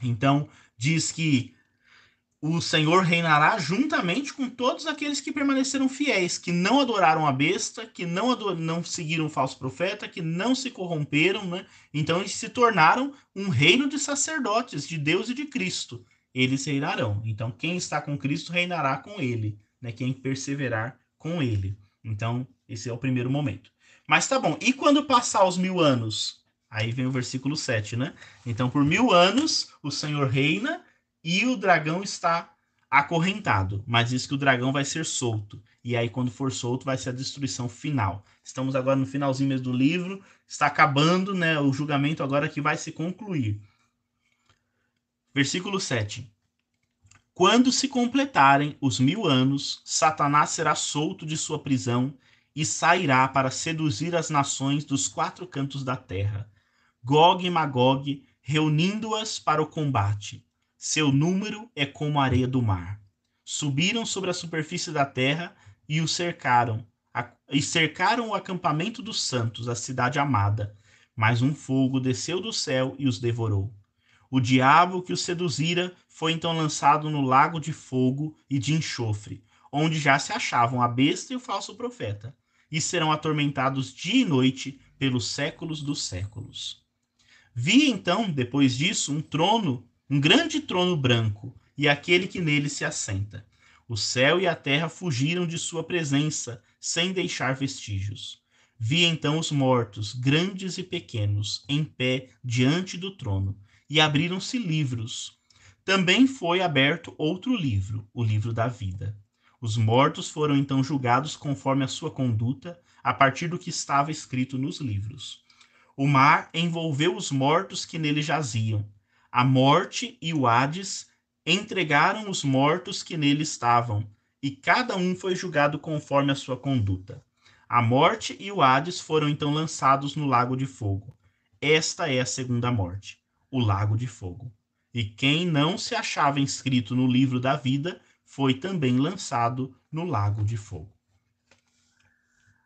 Então diz que o Senhor reinará juntamente com todos aqueles que permaneceram fiéis, que não adoraram a besta, que não, não seguiram o falso profeta, que não se corromperam, né? Então eles se tornaram um reino de sacerdotes, de Deus e de Cristo. Eles reinarão. Então quem está com Cristo reinará com ele, né? Quem perseverar com ele. Então esse é o primeiro momento. Mas tá bom, e quando passar os mil anos? Aí vem o versículo 7, né? Então, por mil anos, o Senhor reina e o dragão está acorrentado. Mas diz que o dragão vai ser solto. E aí, quando for solto, vai ser a destruição final. Estamos agora no finalzinho mesmo do livro. Está acabando, né? O julgamento agora que vai se concluir. Versículo 7. Quando se completarem os mil anos, Satanás será solto de sua prisão e sairá para seduzir as nações dos quatro cantos da terra, Gog e Magog, reunindo-as para o combate. Seu número é como a areia do mar. Subiram sobre a superfície da terra e o cercaram, e cercaram o acampamento dos santos, a cidade amada. Mas um fogo desceu do céu e os devorou. O diabo que os seduzira foi então lançado no lago de fogo e de enxofre, onde já se achavam a besta e o falso profeta e serão atormentados dia e noite pelos séculos dos séculos. Vi então, depois disso, um trono, um grande trono branco, e aquele que nele se assenta. O céu e a terra fugiram de sua presença, sem deixar vestígios. Vi então os mortos, grandes e pequenos, em pé diante do trono, e abriram-se livros. Também foi aberto outro livro, o livro da vida. Os mortos foram então julgados conforme a sua conduta, a partir do que estava escrito nos livros. O mar envolveu os mortos que nele jaziam. A morte e o Hades entregaram os mortos que nele estavam, e cada um foi julgado conforme a sua conduta. A morte e o Hades foram então lançados no lago de fogo. Esta é a segunda morte, o lago de fogo. E quem não se achava inscrito no livro da vida foi também lançado no lago de fogo.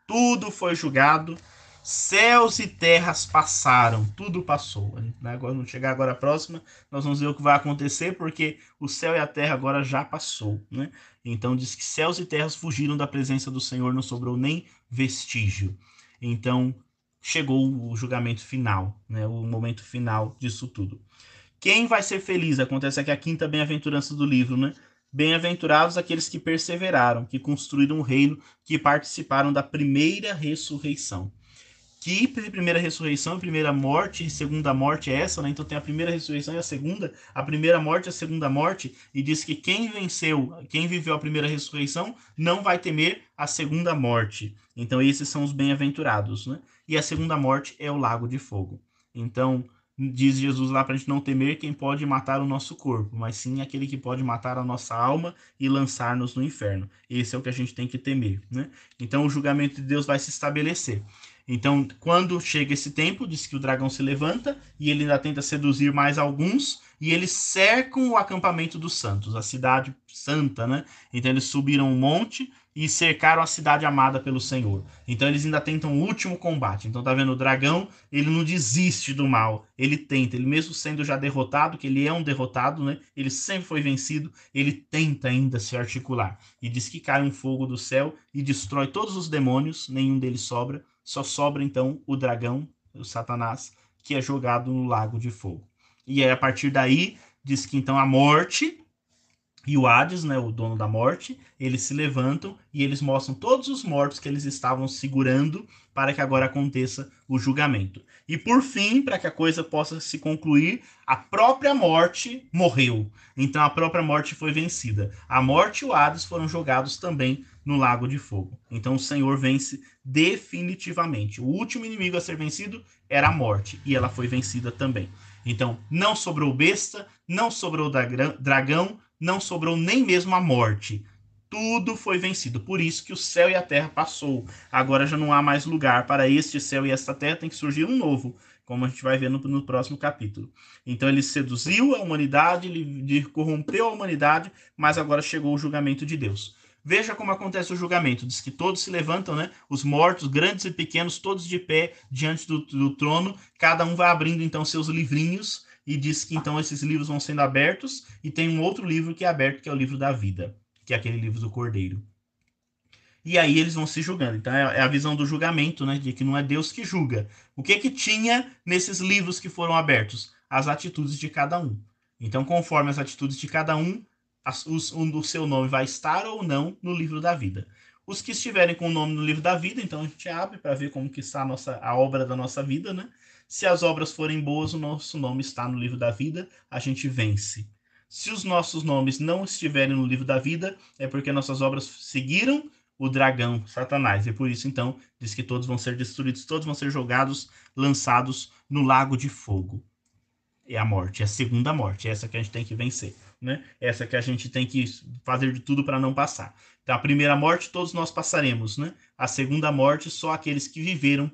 Tudo foi julgado, céus e terras passaram, tudo passou. Agora, vamos chegar agora a próxima, nós vamos ver o que vai acontecer, porque o céu e a terra agora já passou. Né? Então diz que céus e terras fugiram da presença do Senhor, não sobrou nem vestígio. Então chegou o julgamento final, né? o momento final disso tudo. Quem vai ser feliz? Acontece aqui a quinta bem-aventurança do livro, né? Bem-aventurados aqueles que perseveraram, que construíram o um reino, que participaram da primeira ressurreição. Que primeira ressurreição primeira morte, segunda morte é essa, né? Então tem a primeira ressurreição e a segunda, a primeira morte e a segunda morte, e diz que quem venceu, quem viveu a primeira ressurreição, não vai temer a segunda morte. Então esses são os bem-aventurados, né? E a segunda morte é o lago de fogo. Então, diz Jesus lá para a gente não temer quem pode matar o nosso corpo, mas sim aquele que pode matar a nossa alma e lançar-nos no inferno. Esse é o que a gente tem que temer, né? Então o julgamento de Deus vai se estabelecer. Então, quando chega esse tempo, diz que o dragão se levanta e ele ainda tenta seduzir mais alguns, e eles cercam o acampamento dos santos, a cidade santa, né? Então eles subiram um monte e cercaram a cidade amada pelo Senhor. Então eles ainda tentam o último combate. Então tá vendo o dragão, ele não desiste do mal, ele tenta, ele mesmo sendo já derrotado, que ele é um derrotado, né? Ele sempre foi vencido, ele tenta ainda se articular. E diz que cai um fogo do céu e destrói todos os demônios, nenhum deles sobra, só sobra então o dragão, o Satanás, que é jogado no lago de fogo. E aí, a partir daí, diz que então a morte e o Hades, né, o dono da morte, eles se levantam e eles mostram todos os mortos que eles estavam segurando para que agora aconteça o julgamento. E por fim, para que a coisa possa se concluir, a própria morte morreu. Então a própria morte foi vencida. A morte e o Hades foram jogados também no lago de fogo. Então o Senhor vence definitivamente. O último inimigo a ser vencido era a morte e ela foi vencida também. Então não sobrou besta, não sobrou dragão, não sobrou nem mesmo a morte. Tudo foi vencido. Por isso que o céu e a terra passou. Agora já não há mais lugar para este céu e esta terra, tem que surgir um novo, como a gente vai ver no, no próximo capítulo. Então ele seduziu a humanidade, ele corrompeu a humanidade, mas agora chegou o julgamento de Deus. Veja como acontece o julgamento. Diz que todos se levantam, né? Os mortos, grandes e pequenos, todos de pé diante do, do trono. Cada um vai abrindo então seus livrinhos e diz que então esses livros vão sendo abertos e tem um outro livro que é aberto, que é o livro da vida, que é aquele livro do Cordeiro. E aí eles vão se julgando. Então é, é a visão do julgamento, né, de que não é Deus que julga. O que que tinha nesses livros que foram abertos? As atitudes de cada um. Então, conforme as atitudes de cada um, as, os, um do seu nome vai estar ou não no livro da vida. Os que estiverem com o nome no livro da vida, então a gente abre para ver como que está a, nossa, a obra da nossa vida, né? Se as obras forem boas, o nosso nome está no livro da vida, a gente vence. Se os nossos nomes não estiverem no livro da vida, é porque nossas obras seguiram o dragão, Satanás. E por isso, então, diz que todos vão ser destruídos, todos vão ser jogados, lançados no lago de fogo. É a morte, é a segunda morte, é essa que a gente tem que vencer, né? Essa que a gente tem que fazer de tudo para não passar. Então, a primeira morte todos nós passaremos, né? A segunda morte só aqueles que viveram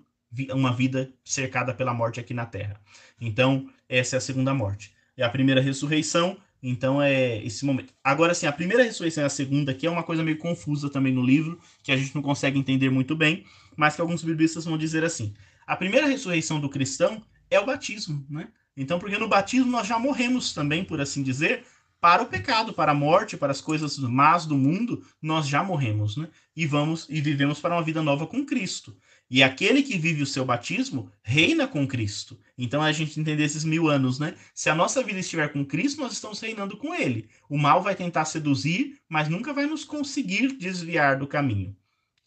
uma vida cercada pela morte aqui na Terra. Então, essa é a segunda morte. É a primeira ressurreição, então é esse momento. Agora, sim, a primeira ressurreição e a segunda, que é uma coisa meio confusa também no livro, que a gente não consegue entender muito bem, mas que alguns biblistas vão dizer assim: a primeira ressurreição do cristão é o batismo, né? Então, porque no batismo nós já morremos também, por assim dizer, para o pecado, para a morte, para as coisas más do mundo, nós já morremos, né? E vamos e vivemos para uma vida nova com Cristo. E aquele que vive o seu batismo reina com Cristo. Então a gente entender esses mil anos, né? Se a nossa vida estiver com Cristo, nós estamos reinando com Ele. O mal vai tentar seduzir, mas nunca vai nos conseguir desviar do caminho.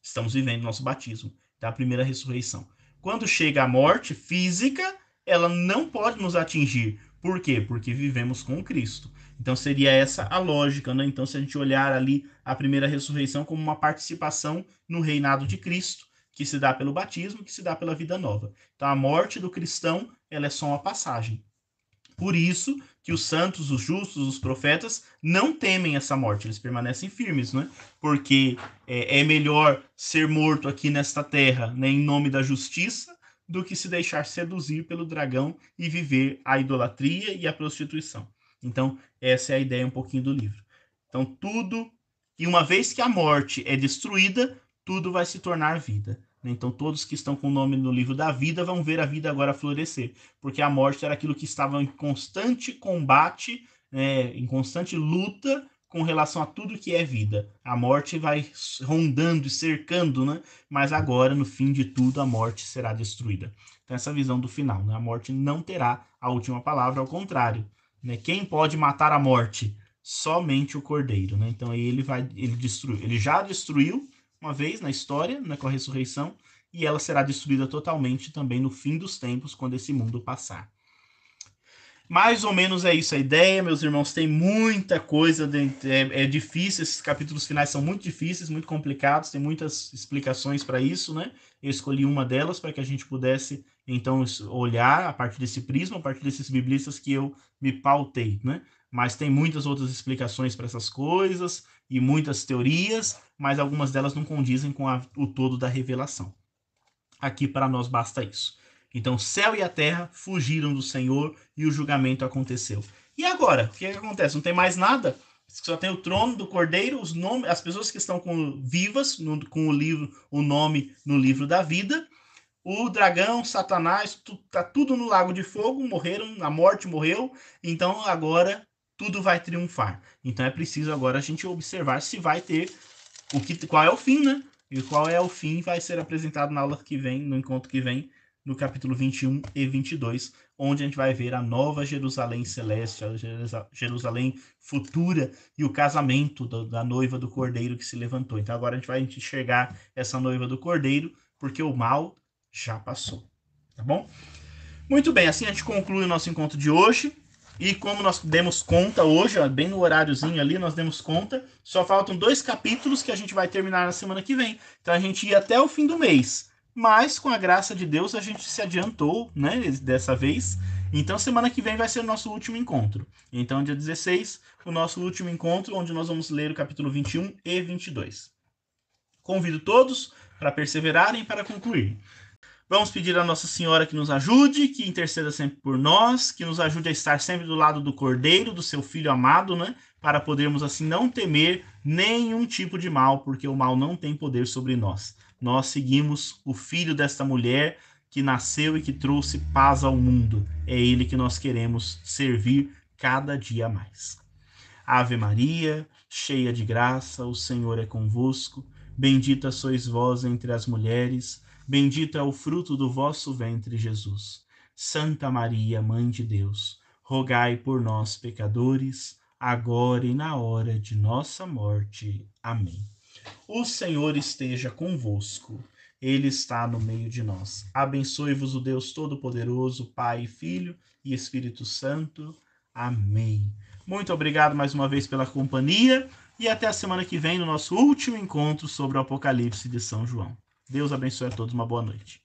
Estamos vivendo nosso batismo, da primeira ressurreição. Quando chega a morte física, ela não pode nos atingir, Por quê? Porque vivemos com Cristo. Então seria essa a lógica, né? Então se a gente olhar ali a primeira ressurreição como uma participação no reinado de Cristo, que se dá pelo batismo, que se dá pela vida nova. Então a morte do cristão, ela é só uma passagem. Por isso que os santos, os justos, os profetas não temem essa morte, eles permanecem firmes, né? Porque é, é melhor ser morto aqui nesta terra, né, em nome da justiça, do que se deixar seduzir pelo dragão e viver a idolatria e a prostituição. Então, essa é a ideia um pouquinho do livro. Então, tudo, e uma vez que a morte é destruída, tudo vai se tornar vida. Né? Então, todos que estão com o nome no livro da vida vão ver a vida agora florescer, porque a morte era aquilo que estava em constante combate, né, em constante luta com relação a tudo que é vida. A morte vai rondando e cercando, né? mas agora, no fim de tudo, a morte será destruída. Então, essa visão do final: né? a morte não terá a última palavra, ao contrário. Né? Quem pode matar a morte? Somente o cordeiro. Né? Então, ele vai, ele destruiu, ele já destruiu uma vez na história, né, com a ressurreição, e ela será destruída totalmente também no fim dos tempos, quando esse mundo passar. Mais ou menos é isso a ideia, meus irmãos. Tem muita coisa, dentro, é, é difícil, esses capítulos finais são muito difíceis, muito complicados, tem muitas explicações para isso, né? Eu escolhi uma delas para que a gente pudesse, então, olhar a partir desse prisma, a partir desses biblistas que eu me pautei, né? Mas tem muitas outras explicações para essas coisas e muitas teorias, mas algumas delas não condizem com a, o todo da revelação. Aqui para nós basta isso. Então, céu e a terra fugiram do Senhor e o julgamento aconteceu. E agora? O que, é que acontece? Não tem mais nada? Só tem o trono do Cordeiro, os nomes, as pessoas que estão com, vivas no, com o livro, o nome no livro da vida. O dragão, Satanás, tu, tá tudo no lago de fogo, morreram, a morte morreu. Então agora tudo vai triunfar. Então é preciso agora a gente observar se vai ter o que, qual é o fim, né? E qual é o fim vai ser apresentado na aula que vem, no encontro que vem, no capítulo 21 e 22, onde a gente vai ver a nova Jerusalém celeste, a Jerusalém futura e o casamento do, da noiva do cordeiro que se levantou. Então agora a gente vai enxergar essa noiva do cordeiro, porque o mal já passou. Tá bom? Muito bem, assim a gente conclui o nosso encontro de hoje. E como nós demos conta hoje, ó, bem no horáriozinho ali, nós demos conta, só faltam dois capítulos que a gente vai terminar na semana que vem. Então a gente ia até o fim do mês. Mas com a graça de Deus a gente se adiantou, né, dessa vez. Então semana que vem vai ser o nosso último encontro. Então dia 16, o nosso último encontro, onde nós vamos ler o capítulo 21 e 22. Convido todos para perseverarem e para concluir. Vamos pedir a Nossa Senhora que nos ajude, que interceda sempre por nós, que nos ajude a estar sempre do lado do Cordeiro, do seu Filho amado, né? Para podermos assim não temer nenhum tipo de mal, porque o mal não tem poder sobre nós. Nós seguimos o Filho desta mulher que nasceu e que trouxe paz ao mundo. É ele que nós queremos servir cada dia mais. Ave Maria, cheia de graça, o Senhor é convosco. Bendita sois vós entre as mulheres Bendito é o fruto do vosso ventre, Jesus. Santa Maria, Mãe de Deus, rogai por nós, pecadores, agora e na hora de nossa morte. Amém. O Senhor esteja convosco. Ele está no meio de nós. Abençoe-vos o Deus Todo-Poderoso, Pai, Filho e Espírito Santo. Amém. Muito obrigado mais uma vez pela companhia e até a semana que vem no nosso último encontro sobre o Apocalipse de São João. Deus abençoe a todos, uma boa noite.